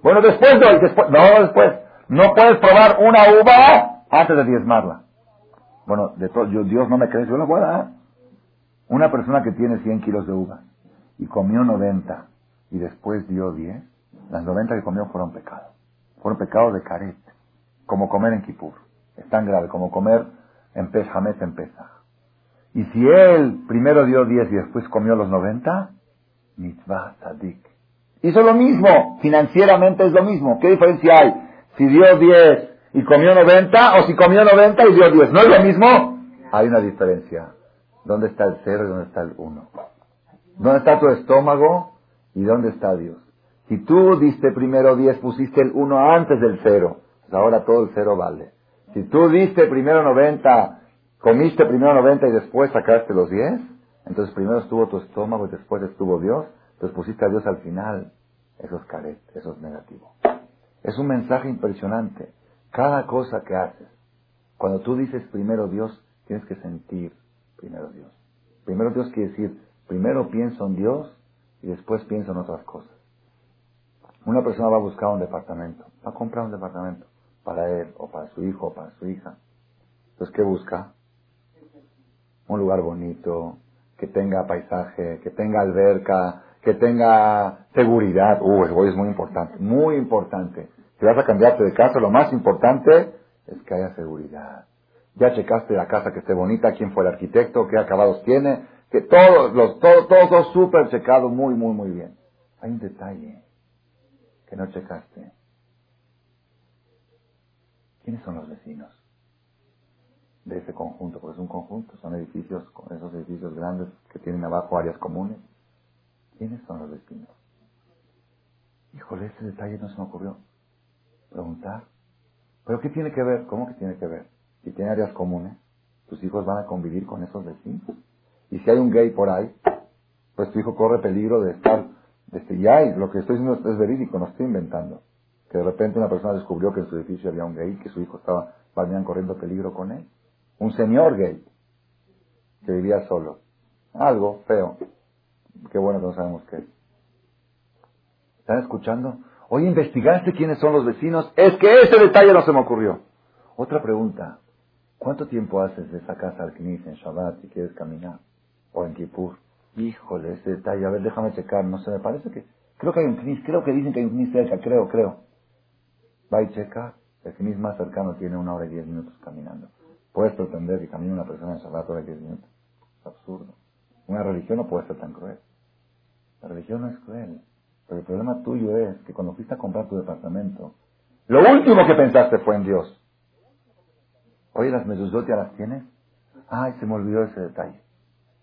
bueno, después no, después, no, después. No puedes probar una uva antes de diezmarla. Bueno, todo, Dios no me cree, yo la voy dar. Una persona que tiene 100 kilos de uva y comió 90 y después dio 10, las 90 que comió fueron pecados. Fueron pecados de caret, como comer en Kipur. Es tan grave como comer en Peshamet en Pesach. Y si él primero dio 10 y después comió los 90, mitzvah sadik. Hizo lo mismo, financieramente es lo mismo. ¿Qué diferencia hay? Si dio 10 y comió 90 o si comió 90 y dio 10. ¿No es lo mismo? Hay una diferencia. ¿Dónde está el cero y dónde está el uno? ¿Dónde está tu estómago y dónde está Dios? Si tú diste primero 10, pusiste el 1 antes del 0. Pues ahora todo el 0 vale. Si tú diste primero 90, comiste primero 90 y después sacaste los 10, entonces primero estuvo tu estómago y después estuvo Dios, entonces pusiste a Dios al final. Eso es caret, eso es negativo. Es un mensaje impresionante. Cada cosa que haces, cuando tú dices primero Dios, tienes que sentir primero Dios. Primero Dios quiere decir, primero pienso en Dios y después pienso en otras cosas. Una persona va a buscar un departamento, va a comprar un departamento para él o para su hijo o para su hija. Entonces, ¿qué busca? Un lugar bonito, que tenga paisaje, que tenga alberca, que tenga seguridad. Uh, hoy es muy importante, muy importante. Si vas a cambiarte de casa, lo más importante es que haya seguridad. Ya checaste la casa que esté bonita, quién fue el arquitecto, qué acabados tiene, que todos los, todo, todo, súper checado, muy, muy, muy bien. Hay un detalle que no checaste. ¿Quiénes son los vecinos de ese conjunto? Porque es un conjunto, son edificios, esos edificios grandes que tienen abajo áreas comunes. ¿Quiénes son los vecinos? Híjole, ese detalle no se me ocurrió. Preguntar. ¿Pero qué tiene que ver? ¿Cómo que tiene que ver? Si tiene áreas comunes, tus hijos van a convivir con esos vecinos. Y si hay un gay por ahí, pues tu hijo corre peligro de estar, este, ya, y lo que estoy diciendo es verídico, no estoy inventando. Que de repente una persona descubrió que en su edificio había un gay, que su hijo estaba, venían corriendo peligro con él. Un señor gay, que vivía solo. Algo feo. Qué bueno que no sabemos qué es. ¿Están escuchando? Oye, ¿investigaste quiénes son los vecinos? Es que ese detalle no se me ocurrió. Otra pregunta. ¿Cuánto tiempo haces de esa casa al Knis en Shabbat si quieres caminar? O en Kippur. Híjole, ese detalle. A ver, déjame checar. No sé, me parece que... Creo que hay un Knis. Creo que dicen que hay un Knis cerca. Creo, creo. Va y checa. El Knis más cercano tiene una hora y diez minutos caminando. Puedes pretender que camine una persona en Shabbat hora y diez minutos. Es absurdo. Una religión no puede ser tan cruel. La religión no es cruel. Pero el problema tuyo es que cuando fuiste a comprar tu departamento, lo último que pensaste fue en Dios. Oye, las mezuzot las tienes. Ay, se me olvidó ese detalle.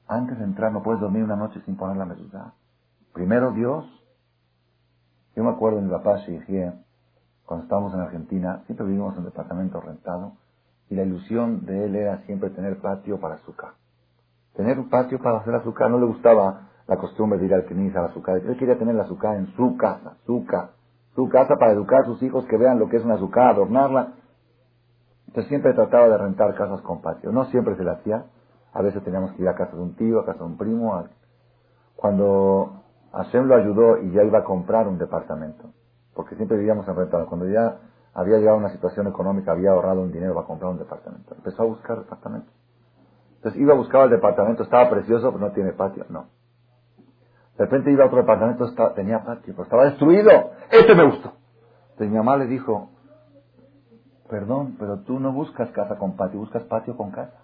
Antes de entrar no puedes dormir una noche sin poner la mezuzá. Primero Dios. Yo me acuerdo de mi papá Shihie, cuando estábamos en Argentina, siempre vivimos en un departamento rentado, y la ilusión de él era siempre tener patio para azúcar. Tener un patio para hacer azúcar, no le gustaba la costumbre de ir al Knis a azúcar. Él quería tener la azúcar en su casa, su casa, su casa para educar a sus hijos que vean lo que es una azúcar, adornarla. Entonces siempre trataba de rentar casas con patio. No siempre se la hacía. A veces teníamos que ir a casa de un tío, a casa de un primo. Cuando Hashem lo ayudó y ya iba a comprar un departamento, porque siempre vivíamos en rentado. Cuando ya había llegado a una situación económica, había ahorrado un dinero para comprar un departamento. Empezó a buscar departamentos. Entonces iba a buscar el departamento, estaba precioso, pero no tiene patio. No. De repente iba a otro departamento, tenía patio, pero estaba destruido. Este me gustó. Entonces mi mamá le dijo, perdón, pero tú no buscas casa con patio, buscas patio con casa.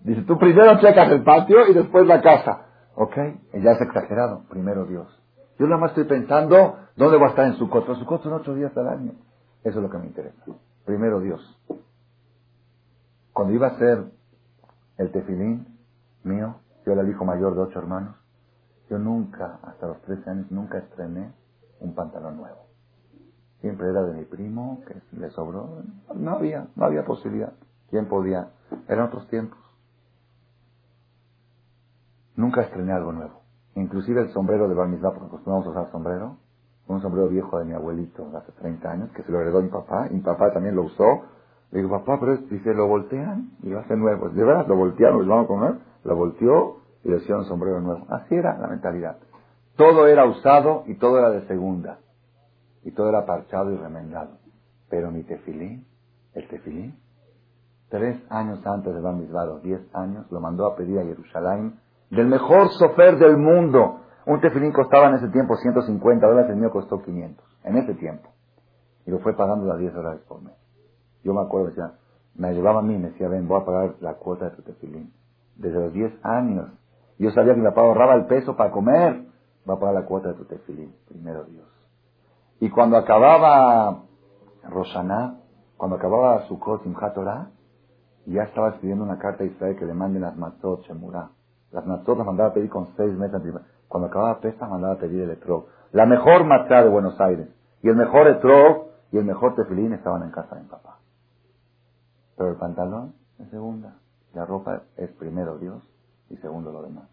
Dice, tú primero checas el patio y después la casa. ¿Ok? Ya es exagerado. Primero Dios. Yo nada más estoy pensando dónde va a estar en su costo. Su costo son ocho días al año. Eso es lo que me interesa. Primero Dios. Cuando iba a ser el tefilín mío, yo era el hijo mayor de ocho hermanos, yo nunca, hasta los 13 años, nunca estrené un pantalón nuevo. Siempre era de mi primo, que le sobró. No había, no había posibilidad. ¿Quién podía? Eran otros tiempos. Nunca estrené algo nuevo. Inclusive el sombrero de Bar porque acostumbramos a usar sombrero. Un sombrero viejo de mi abuelito de hace 30 años, que se lo heredó mi papá. Y mi papá también lo usó. Le digo, papá, pero dice, lo voltean y lo hacen nuevo. De verdad, lo voltearon, lo vamos a comer. Lo volteó y le hicieron sombrero nuevo. Así era la mentalidad. Todo era usado y todo era de segunda. Y todo era parchado y remendado. Pero mi tefilín, el tefilín, tres años antes de Bar Mitzvah, diez años, lo mandó a pedir a Jerusalén del mejor sofer del mundo. Un tefilín costaba en ese tiempo 150 dólares, el mío costó 500, en ese tiempo. Y lo fue pagando a 10 dólares por mes. Yo me acuerdo, decía, me llevaba a mí me decía, ven, voy a pagar la cuota de tu tefilín. Desde los 10 años. Yo sabía que mi papá ahorraba el peso para comer. Va a pagar la cuota de tu tefilín. Primero Dios. Y cuando acababa Roshaná, cuando acababa Sukkot Simchat ya estaba escribiendo una carta a Israel que le manden las matzot Shemurah. Las matzot las mandaba a pedir con seis meses. Cuando acababa Pesach mandaba a pedir el etrog. La mejor matzá de Buenos Aires y el mejor etrog y el mejor tefilín estaban en casa de mi papá. Pero el pantalón es segunda. La ropa es primero Dios y segundo lo demás.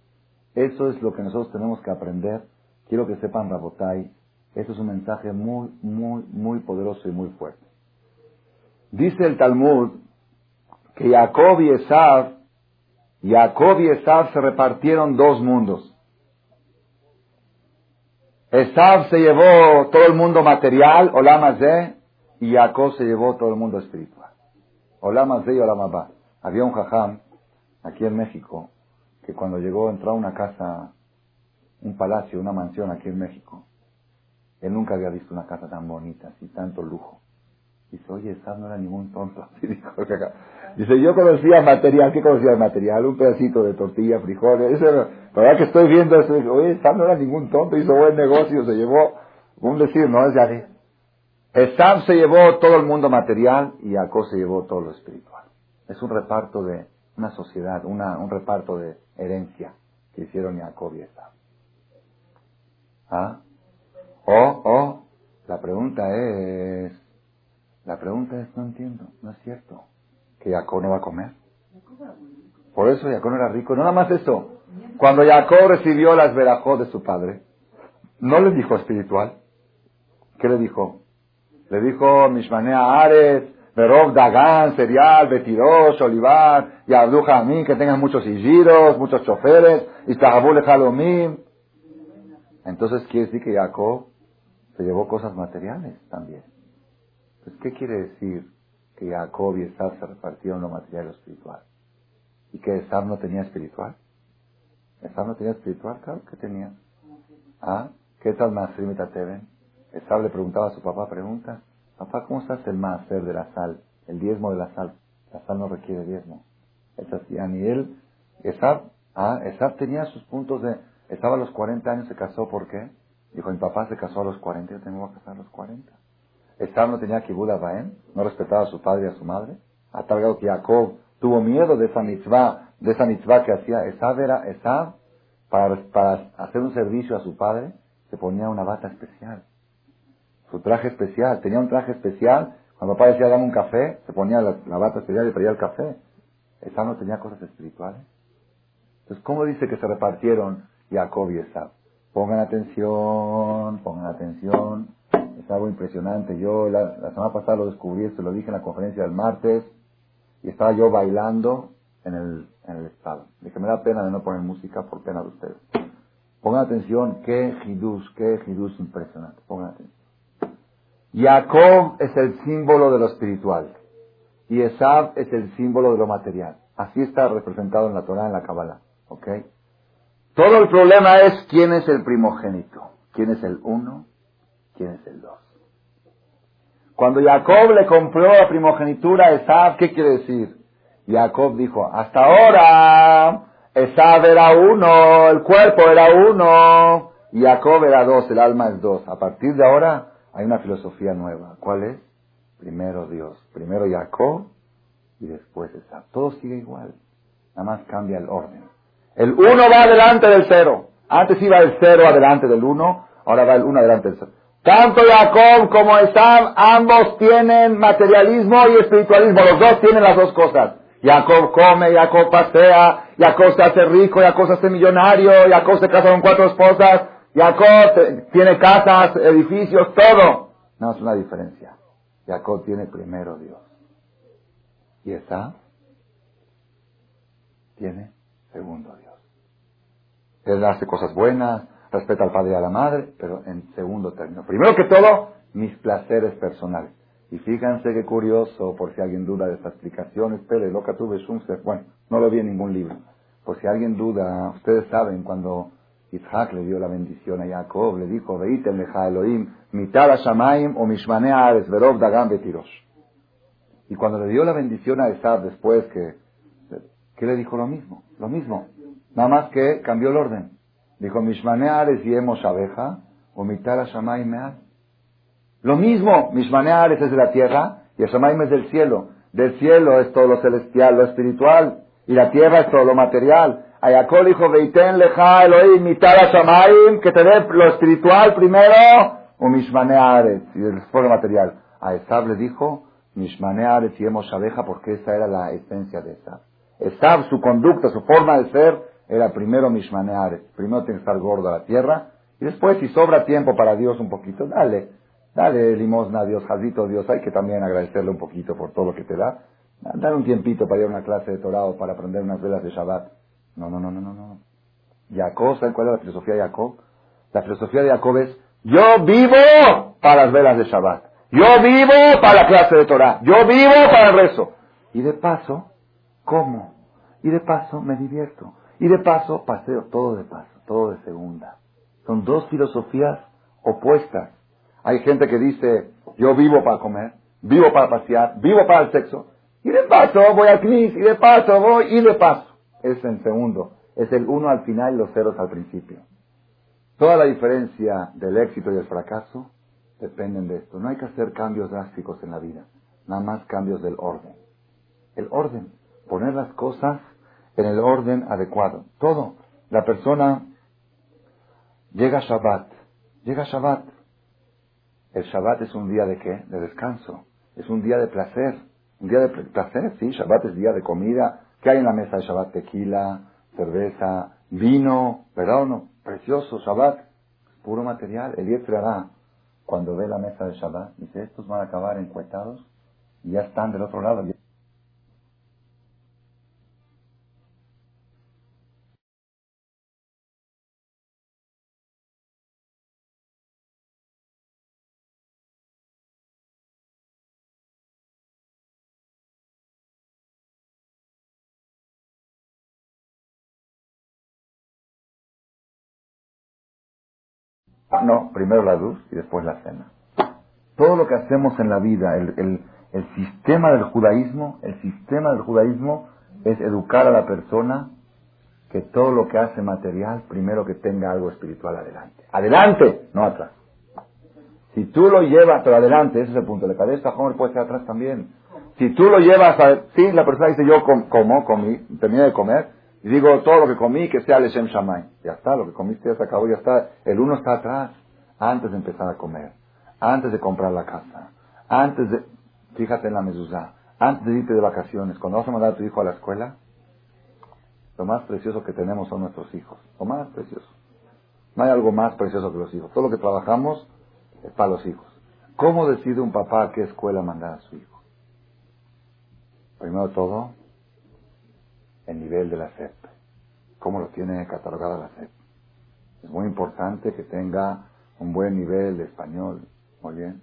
Eso es lo que nosotros tenemos que aprender. Quiero que sepan, Rabotai, esto es un mensaje muy, muy, muy poderoso y muy fuerte. Dice el Talmud que Jacob y Esav, Jacob y Esav se repartieron dos mundos. Esav se llevó todo el mundo material, Olamazé, y Jacob se llevó todo el mundo espiritual. Olamazé y Olamabá. Había un jajam aquí en México que cuando llegó entró a una casa, un palacio, una mansión aquí en México, él nunca había visto una casa tan bonita, así tanto lujo. Dice, oye, Esab no era ningún tonto. Dice, yo conocía material, ¿qué conocía material? Un pedacito de tortilla, frijoles. Eso verdad que estoy viendo eso, oye, Esab no era ningún tonto, hizo buen negocio, se llevó, un decir, no ya Esab se llevó todo el mundo material y Jacob se llevó todo lo espiritual. Es un reparto de una sociedad, una, un reparto de herencia que hicieron Jacob y Esab. ¿Ah? O, o, la pregunta es, la pregunta es, no entiendo, no es cierto, que Jacob no va a comer. Por eso Jacob no era rico. No nada más eso. Cuando Jacob recibió las verajos de su padre, no le dijo espiritual. ¿Qué le dijo? Le dijo Mishmanea Ares, Verov Dagan, cereal, Betirosh, olivar, y Jamín, que tengan muchos hijiros, muchos choferes, y Tahabul Jalomim. Entonces quiere decir que Jacob se llevó cosas materiales también. Pues, ¿qué quiere decir que Jacob y Esab se repartieron lo material y lo espiritual? ¿Y que Esab no tenía espiritual? ¿Esab no tenía espiritual? Claro que tenía. ¿Ah? ¿Qué tal Masrim y Tateven? Esab le preguntaba a su papá, pregunta, papá, ¿cómo se hace el Maser de la sal? El diezmo de la sal. La sal no requiere diezmo. Es así. Ni él, Esab, ah, Esab tenía sus puntos de, estaba a los 40 años, se casó, ¿por qué? Dijo, mi papá se casó a los 40, yo tengo que casar a los 40. Esab no tenía kibud Baem, no respetaba a su padre y a su madre, a tal grado que Jacob tuvo miedo de esa mitzvah, de esa mitzvah que hacía. Esab era, Esab, para, para hacer un servicio a su padre, se ponía una bata especial. Su traje especial, tenía un traje especial. Cuando papá decía, dame un café, se ponía la, bata especial y pedía el café. Esab no tenía cosas espirituales. Entonces, ¿cómo dice que se repartieron Jacob y Esab? Pongan atención, pongan atención. Es algo impresionante. Yo la, semana pasada lo descubrí, esto lo dije en la conferencia del martes, y estaba yo bailando en el, en el estado. Dije, me da pena de no poner música por pena de ustedes. Pongan atención, qué hidus, qué hidus impresionante. Pongan atención. Jacob es el símbolo de lo espiritual y Esab es el símbolo de lo material. Así está representado en la Torah, en la Kabbalah. ¿Ok? Todo el problema es quién es el primogénito, quién es el uno, quién es el dos. Cuando Jacob le compró la primogenitura a Esab, ¿qué quiere decir? Jacob dijo, hasta ahora Esab era uno, el cuerpo era uno, y Jacob era dos, el alma es dos. A partir de ahora hay una filosofía nueva. ¿Cuál es? Primero Dios, primero Jacob y después Esab. Todo sigue igual, nada más cambia el orden. El uno va adelante del cero. Antes iba el cero adelante del uno, ahora va el uno adelante del cero. Tanto Jacob como Esab, ambos tienen materialismo y espiritualismo. Los dos tienen las dos cosas. Jacob come, Jacob pasea, Jacob se hace rico, Jacob se hace millonario, Jacob se casa con cuatro esposas, Jacob tiene casas, edificios, todo. No, es una diferencia. Jacob tiene primero Dios. Y Esab tiene segundo Dios. Él hace cosas buenas, respeta al padre y a la madre, pero en segundo término. Primero que todo, mis placeres personales. Y fíjense qué curioso, por si alguien duda de esta explicación, espere, loca tuve bueno, no lo vi en ningún libro. Por si alguien duda, ustedes saben, cuando Isaac le dio la bendición a Jacob, le dijo, Veitem leja Elohim, mitad a Shamaim o mishmanea ares verov dagam betirosh. Y cuando le dio la bendición a Esab después que, ¿qué le dijo lo mismo? Lo mismo. Nada más que cambió el orden. Dijo, Mishmaneares y hemos abeja, o mitara Shamay meal. Lo mismo, Mishmaneares es de la tierra y el Shamaim es del cielo. Del cielo es todo lo celestial, lo espiritual, y la tierra es todo lo material. A Jacob dijo, Veiten leja Elohim mitad shamayim, que te dé lo espiritual primero, o mishmane y después lo material. A Esab le dijo, mishmane aretz y hemos abeja, porque esa era la esencia de Esab. Esab, su conducta, su forma de ser, era primero mishmane Primero tiene que estar gordo a la tierra, y después, si sobra tiempo para Dios un poquito, dale. Dale limosna a Dios, jazito Dios. Hay que también agradecerle un poquito por todo lo que te da. Dale un tiempito para ir a una clase de Torah o para aprender unas velas de Shabbat. No, no, no, no, no. no. Jacob, ¿saben cuál es la filosofía de Jacob? La filosofía de Jacob es, yo vivo para las velas de Shabbat. Yo vivo para la clase de Torah. Yo vivo para el rezo. Y de paso, ¿cómo? Y de paso me divierto. Y de paso paseo, todo de paso, todo de segunda. Son dos filosofías opuestas. Hay gente que dice, yo vivo para comer, vivo para pasear, vivo para el sexo, y de paso voy al CNIS, y de paso voy, y de paso. Es en segundo. Es el uno al final y los ceros al principio. Toda la diferencia del éxito y del fracaso dependen de esto. No hay que hacer cambios drásticos en la vida, nada más cambios del orden. El orden, poner las cosas en el orden adecuado. Todo. La persona llega Shabbat, llega Shabbat. El Shabbat es un día de qué? De descanso. Es un día de placer. Un día de placer, sí. Shabbat es día de comida. ¿Qué hay en la mesa de Shabbat? Tequila, cerveza, vino, ¿verdad o no? Precioso Shabbat. Puro material. El hará cuando ve la mesa de Shabbat, dice, estos van a acabar encuetados y ya están del otro lado. No, primero la luz y después la cena. Todo lo que hacemos en la vida, el, el, sistema del judaísmo, el sistema del judaísmo es educar a la persona que todo lo que hace material, primero que tenga algo espiritual adelante. Adelante, no atrás. Si tú lo llevas pero adelante, ese es el punto. La cabeza, Homer puede ser atrás también. Si tú lo llevas a... Sí, la persona dice, yo como, comí, terminé de comer, y digo, todo lo que comí, que sea Leshem Shamay. Ya está, lo que comiste ya se acabó, ya está. El uno está atrás, antes de empezar a comer, antes de comprar la casa, antes de, fíjate en la mezuzá, antes de irte de vacaciones, cuando vas a mandar a tu hijo a la escuela, lo más precioso que tenemos son nuestros hijos. Lo más precioso. No hay algo más precioso que los hijos. Todo lo que trabajamos es para los hijos. ¿Cómo decide un papá a qué escuela mandar a su hijo? Primero todo, el nivel de la SEP. ¿Cómo lo tiene catalogada la SEP? Es muy importante que tenga un buen nivel de español. Muy bien.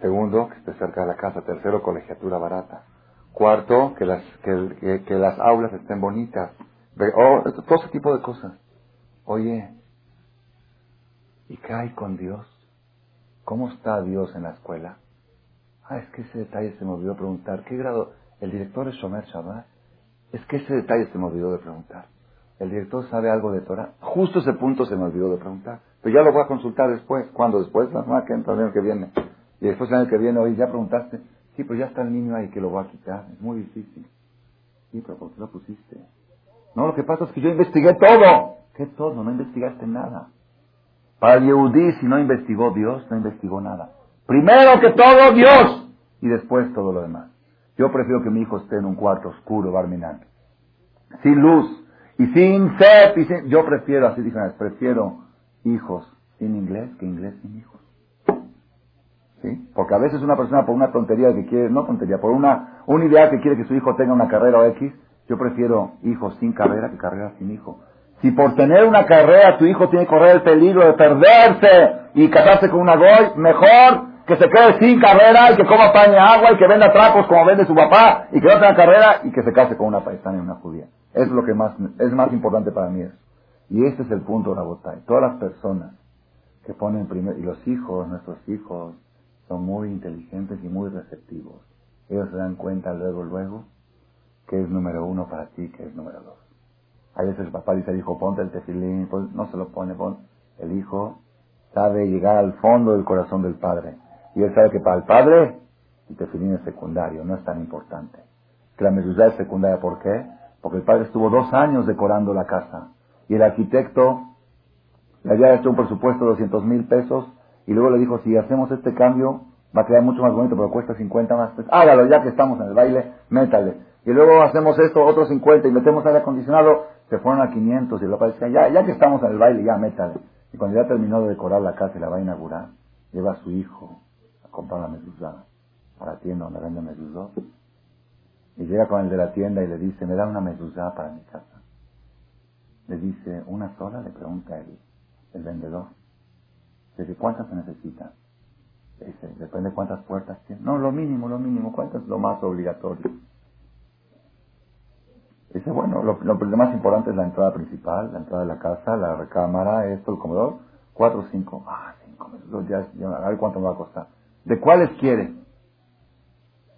Segundo, que esté cerca de la casa. Tercero, colegiatura barata. Cuarto, que las, que, que, las aulas estén bonitas. Oh, todo ese tipo de cosas. Oye, ¿y qué hay con Dios? ¿Cómo está Dios en la escuela? Ah, es que ese detalle se me olvidó preguntar. ¿Qué grado? ¿El director es Shomer Shabbat? Es que ese detalle se me olvidó de preguntar. El director sabe algo de Torah. Justo ese punto se me olvidó de preguntar. Pero ya lo voy a consultar después. ¿Cuándo? Después, la semana que entra, el año que viene. Y después el año que viene, hoy ya preguntaste. Sí, pero ya está el niño ahí que lo voy a quitar. Es muy difícil. Sí, pero ¿por qué lo pusiste? No, lo que pasa es que yo investigué todo. ¿Qué todo? No investigaste nada. Para el si no investigó Dios, no investigó nada. Primero que todo, Dios. Y después todo lo demás. Yo prefiero que mi hijo esté en un cuarto oscuro, barminante, sin luz y sin sed. Y Yo prefiero, así dije prefiero hijos sin inglés que inglés sin hijos. ¿Sí? Porque a veces una persona por una tontería que quiere, no tontería, por una, una idea que quiere que su hijo tenga una carrera o X, yo prefiero hijos sin carrera que carrera sin hijo. Si por tener una carrera tu hijo tiene que correr el peligro de perderse y casarse con una goy, mejor que se quede sin carrera y que coma paña agua y que venda trapos como vende su papá y que no tenga carrera y que se case con una paisana y una judía. Es lo que más, es más importante para mí eso. Y este es el punto, de la botella. Todas las personas que ponen primero, y los hijos, nuestros hijos, son muy inteligentes y muy receptivos. Ellos se dan cuenta luego, luego, que es número uno para ti, que es número dos. A veces el papá dice al hijo, ponte el tefilín, pues no se lo pone, pon. El hijo sabe llegar al fondo del corazón del padre y él sabe que para el padre el tefilín es secundario, no es tan importante. Que la mezuzá es secundaria, ¿por qué? porque el padre estuvo dos años decorando la casa. Y el arquitecto le había hecho un presupuesto de 200 mil pesos y luego le dijo, si hacemos este cambio, va a quedar mucho más bonito, pero cuesta 50 más. Pues hágalo, ya que estamos en el baile, métale. Y luego hacemos esto, otros 50, y metemos aire acondicionado, se fueron a 500, y papá decía, ya, ya que estamos en el baile, ya métale. Y cuando ya terminó de decorar la casa y la va a inaugurar, lleva a su hijo comprar la mezuzá a la tienda donde vende mezuzá. Y llega con el de la tienda y le dice, me da una mezuzá para mi casa. Le dice, ¿una sola? Le pregunta el, el vendedor. Dice, ¿cuántas se necesitan? Dice, depende de cuántas puertas tiene. No, lo mínimo, lo mínimo. ¿Cuántas es lo más obligatorio? Dice, bueno, lo, más importante es la entrada principal, la entrada de la casa, la recámara, esto, el comedor. Cuatro o cinco. Ah, cinco. Ya, ya, a ver cuánto me va a costar. ¿De cuáles quiere?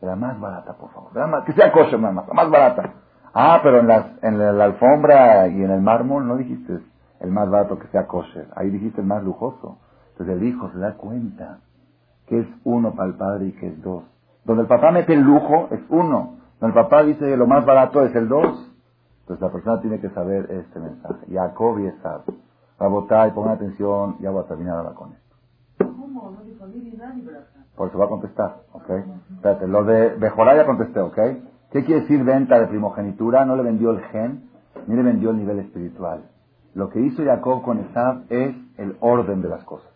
De la más barata, por favor. que sea kosher nada más, la más barata. Ah, pero en, las, en la, alfombra y en el mármol no dijiste el más barato que sea kosher. Ahí dijiste el más lujoso. Entonces el hijo se da cuenta que es uno para el padre y que es dos. Donde el papá mete el lujo es uno. Donde el papá dice lo más barato es el dos. Entonces la persona tiene que saber este mensaje. Jacob y Esab. y pongan atención, ya voy a terminar ahora con esto. ¿Cómo? No dijo ni Por eso va a contestar, ¿ok? Espérate, lo de Bejorá ya contesté, ¿ok? ¿Qué quiere decir venta de primogenitura? No le vendió el gen, ni le vendió el nivel espiritual. Lo que hizo Jacob con Esab es el orden de las cosas.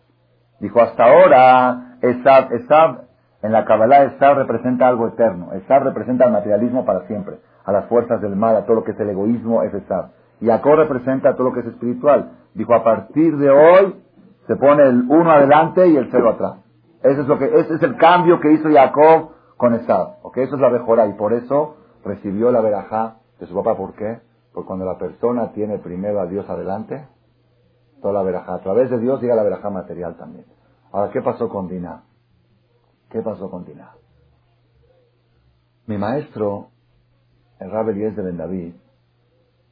Dijo, hasta ahora, Esab, Esab, en la Kabbalah, Esab representa algo eterno. Esab representa el materialismo para siempre, a las fuerzas del mal, a todo lo que es el egoísmo, es Esab. Y Jacob representa todo lo que es espiritual. Dijo, a partir de hoy, se pone el uno adelante y el cero atrás. Ese es, lo que, ese es el cambio que hizo Jacob con Esab. ¿okay? Eso es la mejora y por eso recibió la verajá de su papá. ¿Por qué? Porque cuando la persona tiene primero a Dios adelante, toda la verajá. A través de Dios llega la verajá material también. Ahora, ¿qué pasó con Dina? ¿Qué pasó con Dina? Mi maestro, el Rabbi Elías de Ben David,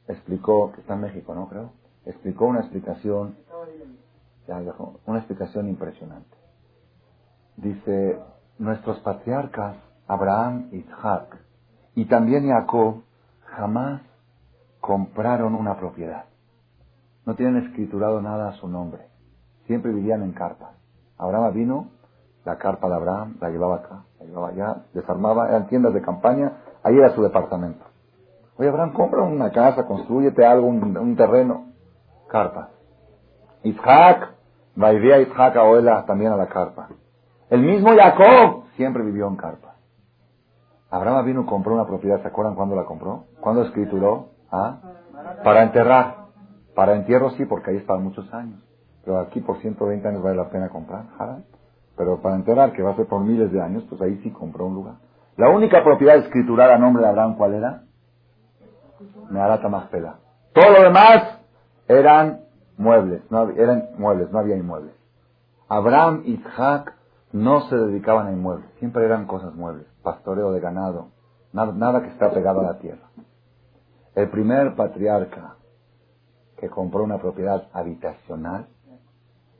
explicó, que está en México, ¿no? Creo. Explicó una explicación, una explicación impresionante. Dice, nuestros patriarcas, Abraham, Isaac y también Jacob, jamás compraron una propiedad. No tienen escriturado nada a su nombre. Siempre vivían en carpas. Abraham vino, la carpa de Abraham la llevaba acá, la llevaba allá, desarmaba, eran tiendas de campaña, ahí era su departamento. Oye, Abraham, compra una casa, construyete algo, un, terreno. Carpa. Isaac, a Isaac a también a la carpa. El mismo Jacob siempre vivió en carpa. Abraham vino compró una propiedad, ¿se acuerdan cuándo la compró? ¿Cuándo escrituró? ¿Ah? Para enterrar. Para entierro sí, porque ahí estaban muchos años. Pero aquí por 120 años vale la pena comprar, Pero para enterar que va a ser por miles de años, pues ahí sí compró un lugar. La única propiedad escriturada a nombre de Abraham, ¿cuál era? Meharata. Todo lo demás eran muebles, no eran muebles, no había inmuebles. Abraham Isaac no se dedicaban a inmuebles, siempre eran cosas muebles, pastoreo de ganado, nada, que está pegado a la tierra. El primer patriarca que compró una propiedad habitacional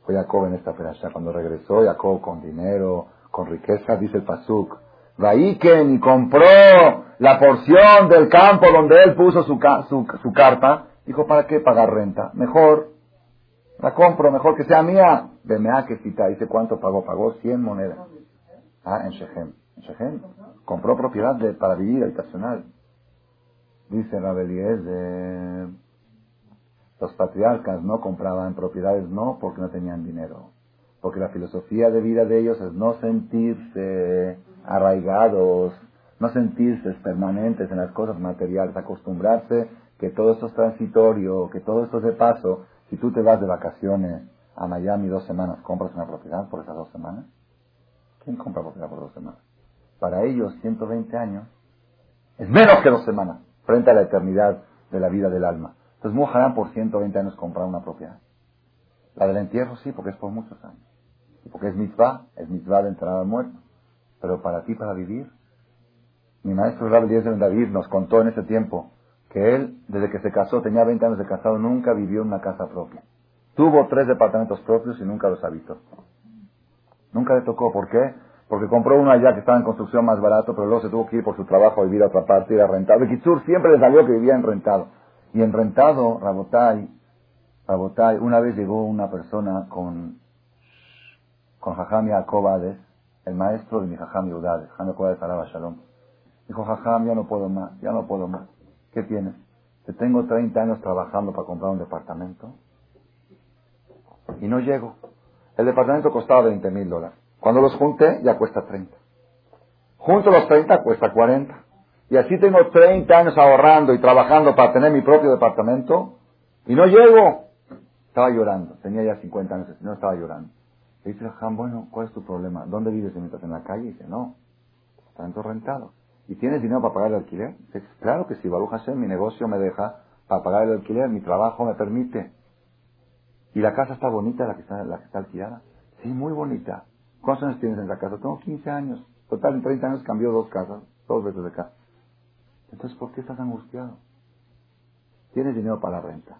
fue Jacob en esta fecha. Cuando regresó Jacob con dinero, con riqueza, dice el Pasuk, Vaiken y compró la porción del campo donde él puso su, su, carpa. Dijo, ¿para qué pagar renta? Mejor, la compro, mejor que sea mía. Vemea que cita, dice cuánto pagó, pagó 100 monedas. Ah, en Shechem. En Shechem. Compró propiedad de, para vivir habitacional. Dice de los patriarcas no compraban propiedades, no porque no tenían dinero, porque la filosofía de vida de ellos es no sentirse arraigados, no sentirse permanentes en las cosas materiales, acostumbrarse que todo esto es transitorio, que todo esto es de paso. Si tú te vas de vacaciones a Miami dos semanas, ¿compras una propiedad por esas dos semanas? ¿Quién compra propiedad por dos semanas? Para ellos, 120 años es menos que dos semanas frente a la eternidad de la vida del alma. Entonces Muharán por 120 años comprar una propiedad. La del entierro sí, porque es por muchos años. Y porque es mitzvah, es mitzvah de entrar al muerto. Pero para ti, para vivir. Mi maestro Rabbi de David nos contó en ese tiempo que él, desde que se casó, tenía 20 años de casado, nunca vivió en una casa propia. Tuvo tres departamentos propios y nunca los habitó. Nunca le tocó. ¿Por qué? porque compró uno allá que estaba en construcción más barato, pero luego se tuvo que ir por su trabajo a vivir a otra parte, ir a rentado. Kitsur siempre le salió que vivía en rentado. Y en rentado, Rabotai, Rabotai, una vez llegó una persona con, con Jajam Yaakov el maestro de mi Jajam Yudades, Jajam Yaakov Shalom. Dijo, Jajam, ya no puedo más, ya no puedo más. ¿Qué tienes? Te tengo 30 años trabajando para comprar un departamento y no llego. El departamento costaba 20 mil dólares. Cuando los junté, ya cuesta 30. Junto los 30, cuesta 40. Y así tengo 30 años ahorrando y trabajando para tener mi propio departamento y no llego. Estaba llorando. Tenía ya 50 años, no estaba llorando. Le dice Jajam, bueno, ¿cuál es tu problema? ¿Dónde vives mientras en la calle? Y dice, no, departamento rentado. ¿Y tienes dinero para pagar el alquiler? Claro que sí, Baruch Hashem, mi negocio me deja para pagar el alquiler, mi trabajo me permite. ¿Y la casa está bonita, la que está, la que está alquilada? Sí, muy bonita. ¿Cuántos años tienes en la casa? Tengo 15 años. Total, en 30 años cambió dos casas, dos veces de casa. Entonces, ¿por qué estás angustiado? Tienes dinero para la renta.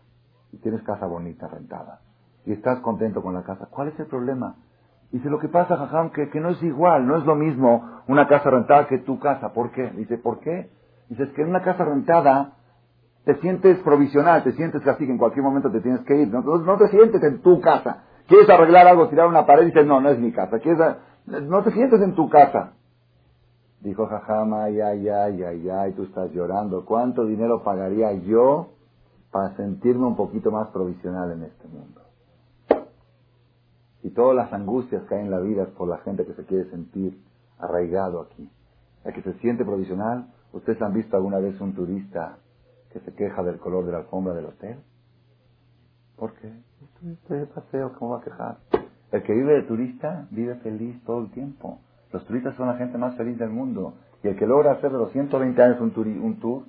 Y tienes casa bonita, rentada. Y estás contento con la casa. ¿Cuál es el problema? Dice, lo que pasa, Jajam, que, no es igual, no es lo mismo una casa rentada que tu casa. ¿Por qué? Dice, ¿por qué? Dice, es que en una casa rentada te sientes provisional, te sientes así que en cualquier momento te tienes que ir. No, no te sientes en tu casa. Quieres arreglar algo, tirar una pared dices, no, no es mi casa. ¿Quieres no te sientes en tu casa. Dijo Jajama, ay, ay, ay, ay, ay, tú estás llorando. ¿Cuánto dinero pagaría yo para sentirme un poquito más provisional en este mundo? Y todas las angustias que hay en la vida por la gente que se quiere sentir arraigado aquí. La que se siente provisional, ¿ustedes han visto alguna vez un turista que se queja del color de la alfombra del hotel? ¿Por qué? Estoy de paseo, ¿cómo va a quejar? El que vive de turista vive feliz todo el tiempo. Los turistas son la gente más feliz del mundo. Y el que logra hacer de los 120 años un, un tour,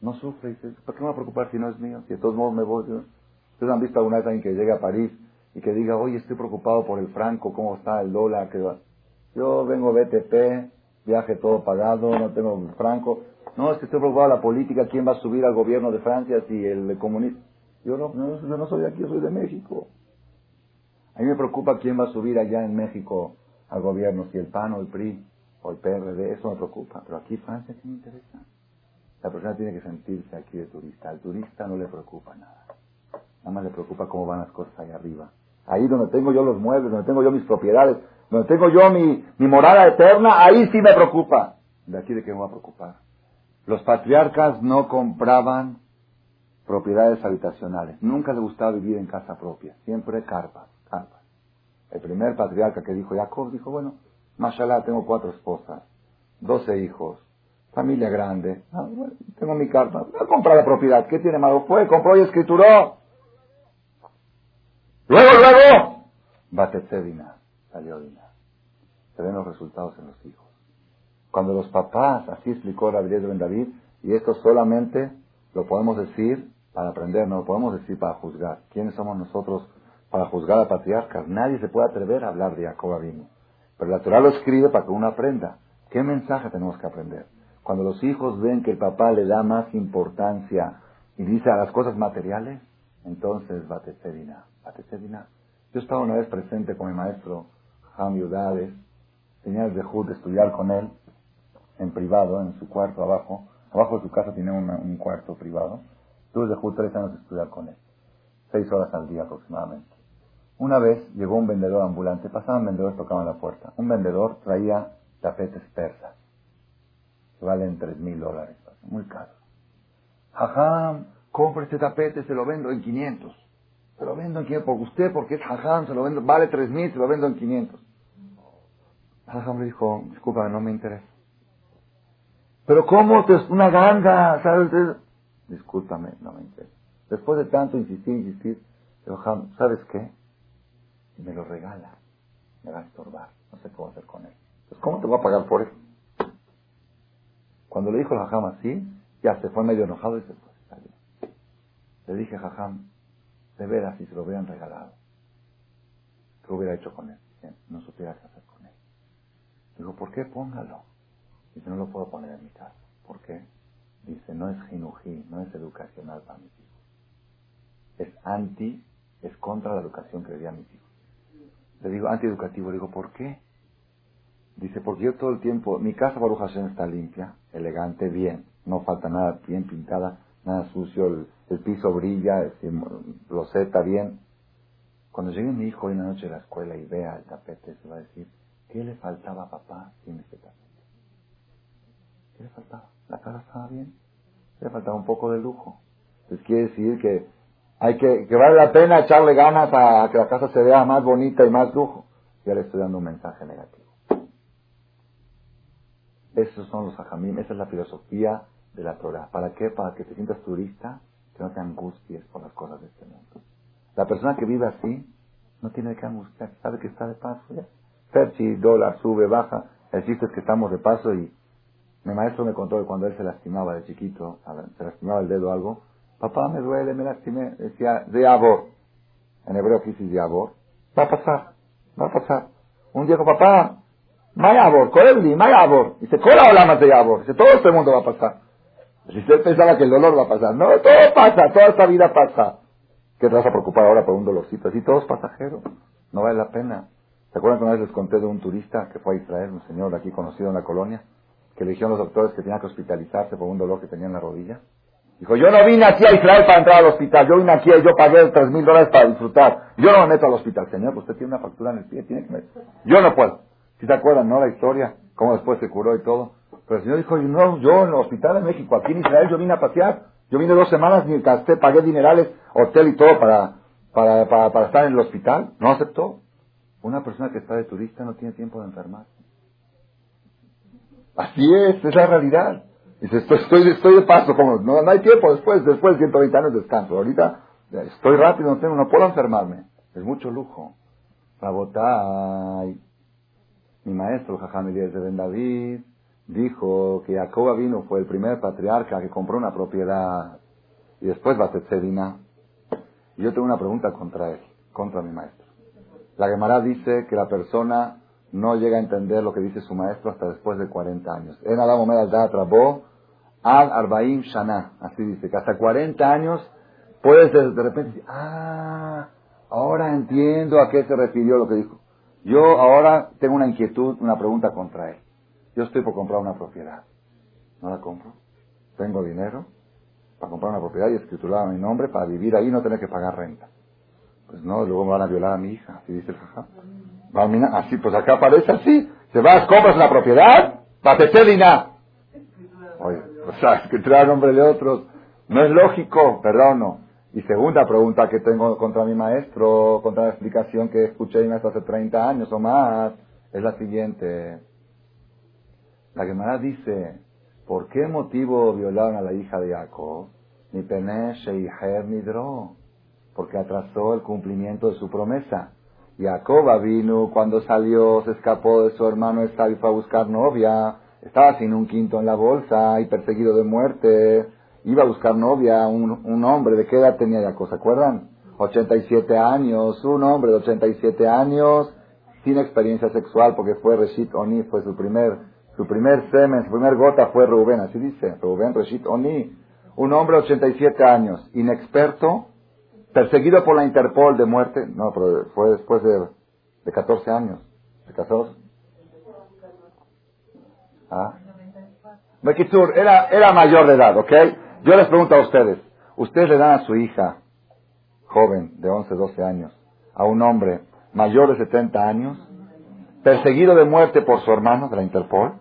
no sufre. Dice, ¿para qué me va a preocupar si no es mío? Si de todos modos me voy. ¿Ustedes han visto alguna vez alguien que llegue a París y que diga, oye, estoy preocupado por el franco, cómo está el dólar? Que Yo vengo BTP, viaje todo pagado, no tengo franco. No, es que estoy preocupado la política, quién va a subir al gobierno de Francia si el comunista... Yo no, no, yo no soy de aquí, yo soy de México. A mí me preocupa quién va a subir allá en México al gobierno, si el PAN o el PRI o el PRD, eso me preocupa. Pero aquí Francia, ¿qué me interesa? La persona tiene que sentirse aquí de turista. Al turista no le preocupa nada. Nada más le preocupa cómo van las cosas ahí arriba. Ahí donde tengo yo los muebles, donde tengo yo mis propiedades, donde tengo yo mi, morada eterna, ahí sí me preocupa. ¿De aquí de qué me va a preocupar? Los patriarcas no compraban propiedades habitacionales. Nunca les gustaba vivir en casa propia. Siempre carpas. El primer patriarca que dijo Jacob dijo, bueno, mashallah, tengo cuatro esposas, doce hijos, familia grande, ah, tengo mi carta, voy a comprar la propiedad, ¿qué tiene malo? Fue, compró y escrituró. Luego, luego, Batetzedina, salió Dina. Se ven los resultados en los hijos. Cuando los papás, así explicó Rabbi Ben David, y esto solamente lo podemos decir para aprender, no lo podemos decir para juzgar. ¿Quiénes somos nosotros para juzgar a patriarcas. Nadie se puede atrever a hablar de Jacob Abino. Pero la Torah lo escribe para que uno aprenda. ¿Qué mensaje tenemos que aprender? Cuando los hijos ven que el papá le da más importancia y dice a las cosas materiales, entonces Batecedina. Batecedina. Yo estaba una vez presente con mi maestro Ham Yudades, tenía el dejud de estudiar con él en privado, en su cuarto abajo. Abajo de su casa tiene un cuarto privado. Tuve dejud tres años de estudiar con él. Seis horas al día aproximadamente. Una vez llegó un vendedor ambulante, pasaban vendedores, tocaban la puerta. Un vendedor traía tapetes persas, que valen tres mil dólares, muy caros. Jajam, compre este tapete, se lo vendo en 500. Se lo vendo en 500, porque usted, porque es jajam, se lo vendo, vale tres mil, se lo vendo en 500. Jajam le dijo, disculpa, no me interesa. Pero ¿cómo? Te, una ganga, ¿sabes? Discúlpame, no me interesa. Después de tanto insistir, insistir, Jajam, ¿sabes qué? y me lo regala, me va a estorbar, no sé qué voy a hacer con él. Pues, ¿cómo te voy a pagar por eso? Cuando le dijo el jajam así, ya se fue medio enojado y se fue. Le dije, jajam, de veras, si se lo hubieran regalado, ¿qué hubiera hecho con él? no supiera qué hacer con él. Digo, ¿por qué póngalo? Dice, no lo puedo poner en mi casa. ¿Por qué? Dice, no es jinují, no es educacional para mis hijos. Es anti, es contra la educación que le di a mis hijos. Le digo, antieducativo. Le digo, ¿por qué? Dice, porque yo todo el tiempo, mi casa Baruch Hashem está limpia, elegante, bien, no falta nada, bien pintada, nada sucio, el, piso brilla, lo está bien. Cuando llegue mi hijo hoy en la noche a la escuela y vea el tapete, se va a decir, ¿qué le faltaba a papá sin este tapete? ¿Qué le faltaba? ¿La casa estaba bien? Le faltaba un poco de lujo. Entonces quiere decir que hay que, que vale la pena echarle ganas a, que la casa se vea más bonita y más lujo. Ya le estoy dando un mensaje negativo. Esos son los ajamim, esa es la filosofía de la Torah. ¿Para qué? Para que te sientas turista, que no te angusties por las cosas de este mundo. La persona que vive así no tiene que angustiar, sabe que está de paso ya. Ferchi, dólar, sube, baja. El chiste es que estamos de paso y mi maestro me contó que cuando él se lastimaba de chiquito, se lastimaba el dedo o algo, papá me duele, me lastimé, decía, de abor. En hebreo qué dice de abor. Va a pasar, va a pasar. Un día dijo, papá, Mayabor, Korebli, Mayabor. Dice, Kola más de Yabor. Dice, todo este mundo va a pasar. Si usted pensaba que el dolor va a pasar. No, todo pasa, toda esta vida pasa. ¿Qué te vas a preocupar ahora por un dolorcito? Así todo es pasajero. No vale la pena. ¿Se acuerdan que una vez les conté de un turista que fue a Israel, un señor aquí conocido en la colonia, que le dijeron los doctores que tenía que hospitalizarse por un dolor que tenía en la rodilla? Dijo, yo no vine aquí a Israel para entrar al hospital, yo vine aquí, yo pagué tres mil dólares para disfrutar. Yo no me meto al hospital. Señor, usted tiene una factura en el pie, tiene que meter. Yo no puedo. Si te acuerdan, no? La historia, cómo después se curó y todo. Pero el Señor dijo, no, yo en el hospital en México, aquí en Israel, yo vine a pasear. Yo vine dos semanas, ni gasté, pagué dinerales, hotel y todo para, para, para, estar en el hospital. No aceptó. Una persona que está de turista no tiene tiempo de enfermar. Así es, es la realidad. Dice, estoy, estoy, estoy de paso, como, no, no hay tiempo después, después de 120 años descanso. Ahorita estoy rápido, no, tengo, no puedo enfermarme. Es mucho lujo. Rabotay, mi maestro, Jajam de Ben David, dijo que Jacob vino fue el primer patriarca que compró una propiedad y después va a Y yo tengo una pregunta contra él, contra mi maestro. La Gemara dice que la persona no llega a entender lo que dice su maestro hasta después de 40 años. En Adam al al Arbaim Shana. Así dice, que hasta 40 años puedes de, repente ah, ahora entiendo a qué se refirió lo que dijo. Yo ahora tengo una inquietud, una pregunta contra él. Yo estoy por comprar una propiedad. ¿No la compro? Tengo dinero para comprar una propiedad y escriturar a mi nombre para vivir ahí y no tener que pagar renta. Pues no, luego me van a violar a mi hija, así dice el jajá. Así, pues acá aparece así. Se vas, compras una propiedad, patetelina. Oye, o sea, escriturar a nombre de otros. No es lógico, perdón, no. Y segunda pregunta que tengo contra mi maestro, contra la explicación que escuché en hace 30 años o más, es la siguiente. La Gemara dice, ¿por qué motivo violaron a la hija de Jacob? Ni Penesh, ni Dro. Porque atrasó el cumplimiento de su promesa. Jacob vino cuando salió, se escapó de su hermano Esau y fue a buscar novia. Estaba sin un quinto en la bolsa y perseguido de muerte iba a buscar novia, un, un hombre, ¿de qué edad tenía Jacob? ¿Se acuerdan? 87 años, un hombre de 87 años, sin experiencia sexual, porque fue Reshit Oni, fue su primer, su primer semen, su primer gota fue Rubén, así dice, Rubén Reshit Oni, un hombre de 87 años, inexperto, perseguido por la Interpol de muerte, no, pero fue después de, de 14 años, ¿se casó? ¿Ah? Era, era mayor de edad, ¿ok? Yo les pregunto a ustedes, ¿ustedes le dan a su hija, joven, de 11, 12 años, a un hombre mayor de 70 años, perseguido de muerte por su hermano de la Interpol,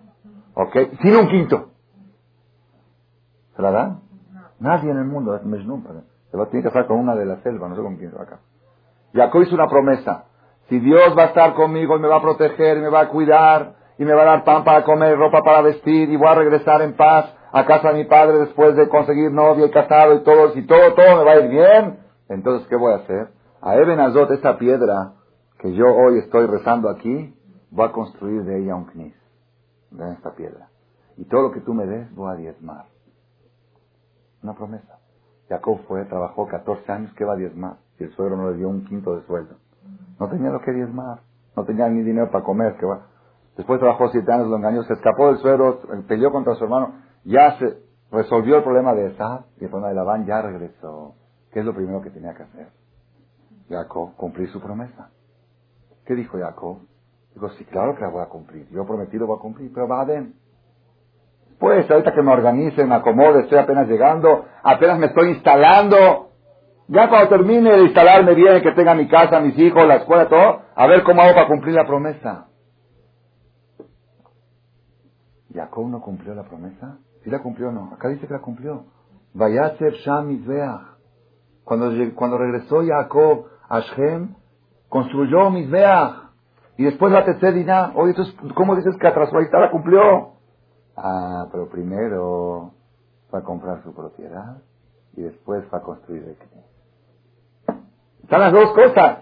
¿ok? Sin un quinto. ¿Se la dan? Nadie en el mundo, Se lo tiene que hacer con una de la selva, no sé con quién se va acá. Jacob hizo una promesa. Si Dios va a estar conmigo y me va a proteger y me va a cuidar y me va a dar pan para comer, ropa para vestir y voy a regresar en paz, a casa de mi padre después de conseguir novia y casado y todo, si todo, todo me va a ir bien, entonces, ¿qué voy a hacer? A Eben Azot, esta piedra que yo hoy estoy rezando aquí, voy a construir de ella un knis, de esta piedra. Y todo lo que tú me des, voy a diezmar. Una promesa. Jacob fue, trabajó 14 años, ¿qué va a diezmar? Si el suegro no le dio un quinto de sueldo. No tenía lo que diezmar. No tenía ni dinero para comer. Que va. Después trabajó siete años, lo engañó, se escapó del suegro, peleó contra su hermano ya se resolvió el problema de esa y el problema de Labán ya regresó. ¿Qué es lo primero que tenía que hacer? Jacob, cumplir su promesa. ¿Qué dijo Jacob? Digo, sí, claro que la voy a cumplir. Yo prometido voy a cumplir, pero va a ver. Pues ahorita que me organice, me acomode, estoy apenas llegando, apenas me estoy instalando. Ya cuando termine de instalarme bien, que tenga mi casa, mis hijos, la escuela, todo, a ver cómo hago para cumplir la promesa. ¿Jacob no cumplió la promesa? ¿Sí la cumplió o no? Acá dice que la cumplió. Vayatzer Sham Cuando, cuando regresó Jacob a Shem, construyó Mizbeach. Y después la Tetzedina. Oye, entonces, ¿cómo dices que atrasó? Ahí está, la cumplió. Ah, pero primero fue a comprar su propiedad y después fue a construir el. Están las dos cosas.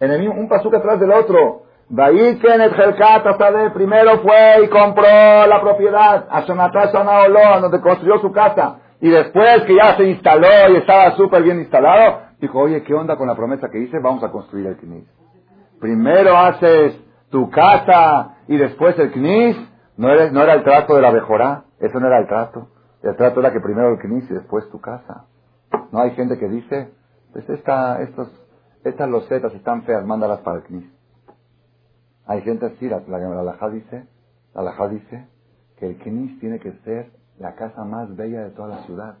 En el mismo, un pasuque atrás del otro. El primero fue y compró la propiedad, a donde construyó su casa. Y después que ya se instaló y estaba súper bien instalado, dijo, oye, ¿qué onda con la promesa que hice? Vamos a construir el Knis. Primero haces tu casa y después el Knis. No era, el trato de la mejora, eso no era el trato. El trato era que primero el Knis y después tu casa. No hay gente que dice, pues esta, estos, estas losetas están feas, mándalas para el Knis. Hay gente así, la, la, dice, la dice que el Knis tiene que ser la casa más bella de toda la ciudad.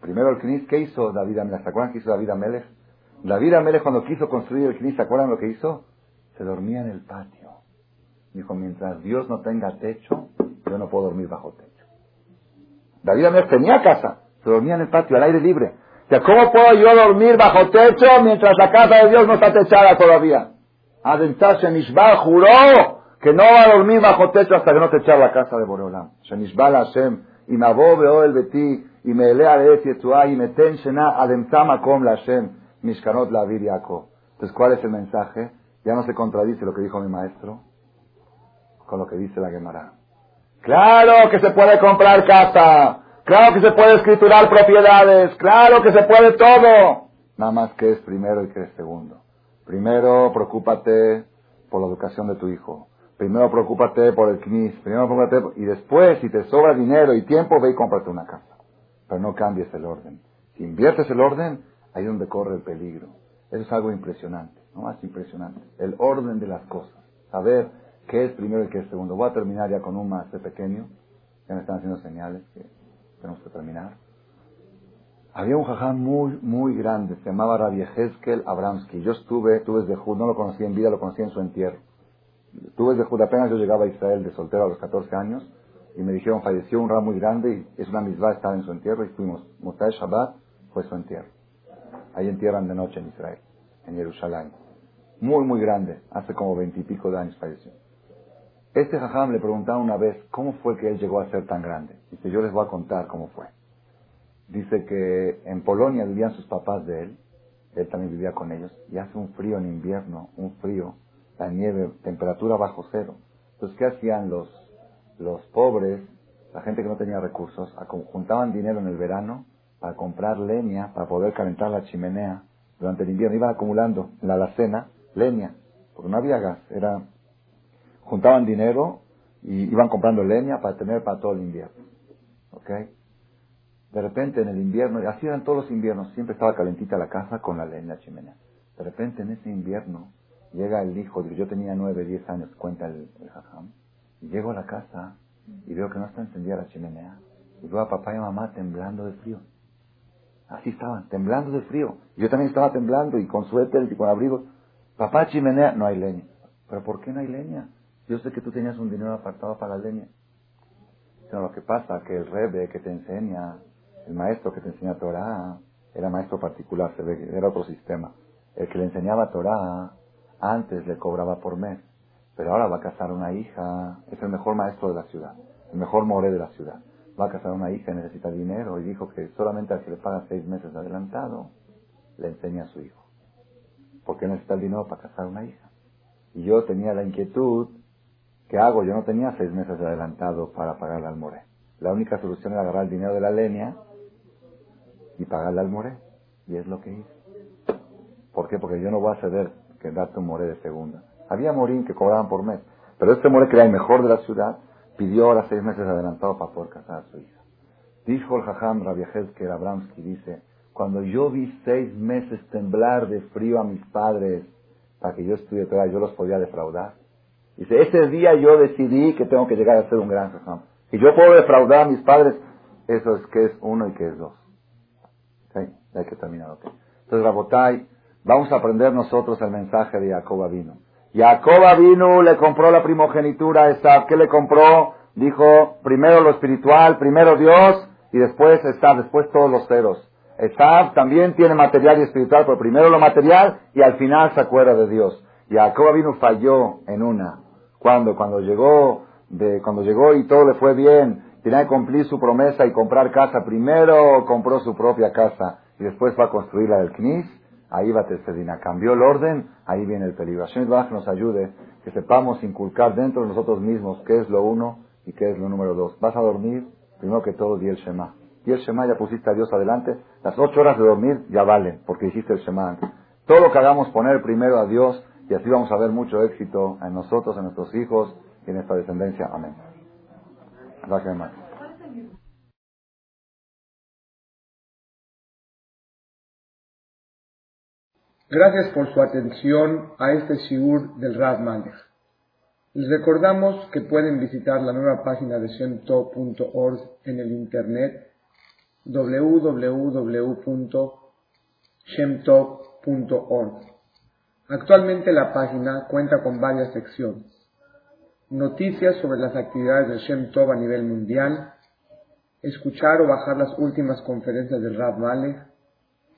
Primero el Knis, ¿qué hizo David Amelech? ¿Se acuerdan qué hizo David Amelech? David Amelech cuando quiso construir el Knis, ¿se acuerdan lo que hizo? Se dormía en el patio. Dijo, mientras Dios no tenga techo, yo no puedo dormir bajo techo. David Amelech tenía casa, se dormía en el patio, al aire libre. O sea, ¿cómo puedo yo dormir bajo techo mientras la casa de Dios no está techada todavía? Adentar Shemishba juró que no va a dormir bajo techo hasta que no te echar la casa de Boreolam. Shemishba Hashem, y Mabo veo el beti, y me elea de y me ten shena ademtama kom la Hashem, mishkanot la Yaakov. Entonces, ¿cuál es el mensaje? Ya no se contradice lo que dijo mi maestro con lo que dice la Gemara. Claro que se puede comprar casa, claro que se puede escriturar propiedades, claro que se puede todo. Nada más que es primero y que es segundo. Primero, preocúpate por la educación de tu hijo. Primero, preocúpate por el CNIS. Primero, preocúpate. Y después, si te sobra dinero y tiempo, ve y cómprate una casa. Pero no cambies el orden. Si inviertes el orden, ahí donde corre el peligro. Eso es algo impresionante. No más impresionante. El orden de las cosas. Saber qué es primero y qué es segundo. Voy a terminar ya con un más de pequeño. Ya me están haciendo señales que tenemos que terminar. Había un jajam muy, muy grande, se llamaba Rabbi Abramsky. Yo estuve, tuve desde Jud, no lo conocí en vida, lo conocí en su entierro. Tuve desde Jud, apenas yo llegaba a Israel de soltero a los 14 años, y me dijeron, falleció un ramo muy grande, y es una misma estaba en su entierro, y fuimos, Mutai Shabbat fue su entierro. Ahí entierran de noche en Israel, en Jerusalén. Muy, muy grande, hace como veintipico de años falleció. Este jajam le preguntaron una vez, ¿cómo fue que él llegó a ser tan grande? Dice, yo les voy a contar cómo fue. Dice que en Polonia vivían sus papás de él, él también vivía con ellos, y hace un frío en invierno, un frío, la nieve, temperatura bajo cero. Entonces, ¿qué hacían los, los pobres, la gente que no tenía recursos? Juntaban dinero en el verano para comprar leña, para poder calentar la chimenea durante el invierno. Iban acumulando en la alacena leña, porque no había gas, era, juntaban dinero y iban comprando leña para tener para todo el invierno. ¿Ok? De repente en el invierno, y así eran todos los inviernos, siempre estaba calentita la casa con la leña, la chimenea. De repente en ese invierno llega el hijo, yo tenía nueve, diez años, cuenta el, jajam, y llego a la casa y veo que no está encendida la chimenea. Y veo a papá y mamá temblando de frío. Así estaban, temblando de frío. Yo también estaba temblando y con suéter y con abrigo. Papá, chimenea, no hay leña. ¿Pero por qué no hay leña? Yo sé que tú tenías un dinero apartado para la leña. Pero lo que pasa que el rebe que te enseña el maestro que te enseña Torah era maestro particular, era otro sistema. El que le enseñaba Torah antes le cobraba por mes, pero ahora va a casar una hija, es el mejor maestro de la ciudad, el mejor more de la ciudad. Va a casar una hija, necesita dinero y dijo que solamente al que le paga seis meses adelantado le enseña a su hijo. Porque necesita el dinero para casar una hija. Y yo tenía la inquietud, ¿qué hago? Yo no tenía seis meses adelantado para pagarle al more. La única solución era agarrar el dinero de la leña y pagarle al moré. Y es lo que hice. ¿Por qué? Porque yo no voy a ceder que darte un moré de segunda. Había morín que cobraban por mes. Pero este moré que era el mejor de la ciudad, pidió ahora seis meses adelantado para poder casar a su hija. Dijo el jajam Rabbi que Abramsky, dice, cuando yo vi seis meses temblar de frío a mis padres, para que yo estudie Torah, yo los podía defraudar. Dice, ese día yo decidí que tengo que llegar a ser un gran jajam. Y yo puedo defraudar a mis padres. Eso es que es uno y que es dos. ¿Sí? Hay que terminar, ok. Entonces, Rabotai, vamos a aprender nosotros el mensaje de Jacob vino. Jacob vino, le compró la primogenitura a Esab. ¿Qué le compró? Dijo, primero lo espiritual, primero Dios, y después Esab, después todos los ceros. Esab también tiene material y espiritual, pero primero lo material y al final se acuerda de Dios. Jacob vino falló en una. Cuando, cuando llegó, de, cuando llegó y todo le fue bien, tenía que cumplir su promesa y comprar casa. Primero compró su propia casa y después va a construir la del Knis ahí va Tesedina. Cambió el orden, ahí viene el peligro. Hashem nos ayude, que sepamos inculcar dentro de nosotros mismos qué es lo uno y qué es lo número dos. Vas a dormir, primero que todo, di el Shema. Di el Shema, ya pusiste a Dios adelante. Las ocho horas de dormir ya valen, porque dijiste el Shema antes. Todo lo que hagamos, poner primero a Dios, y así vamos a ver mucho éxito en nosotros, en nuestros hijos y en esta descendencia. Amén. Gracias, Gracias por su atención a este shiur del Rav Malech. Les recordamos que pueden visitar la nueva página de shemtov.org en el internet www.shemtov.org. Actualmente la página cuenta con varias secciones. Noticias sobre las actividades de Shem a nivel mundial, escuchar o bajar las últimas conferencias del Rav Malech,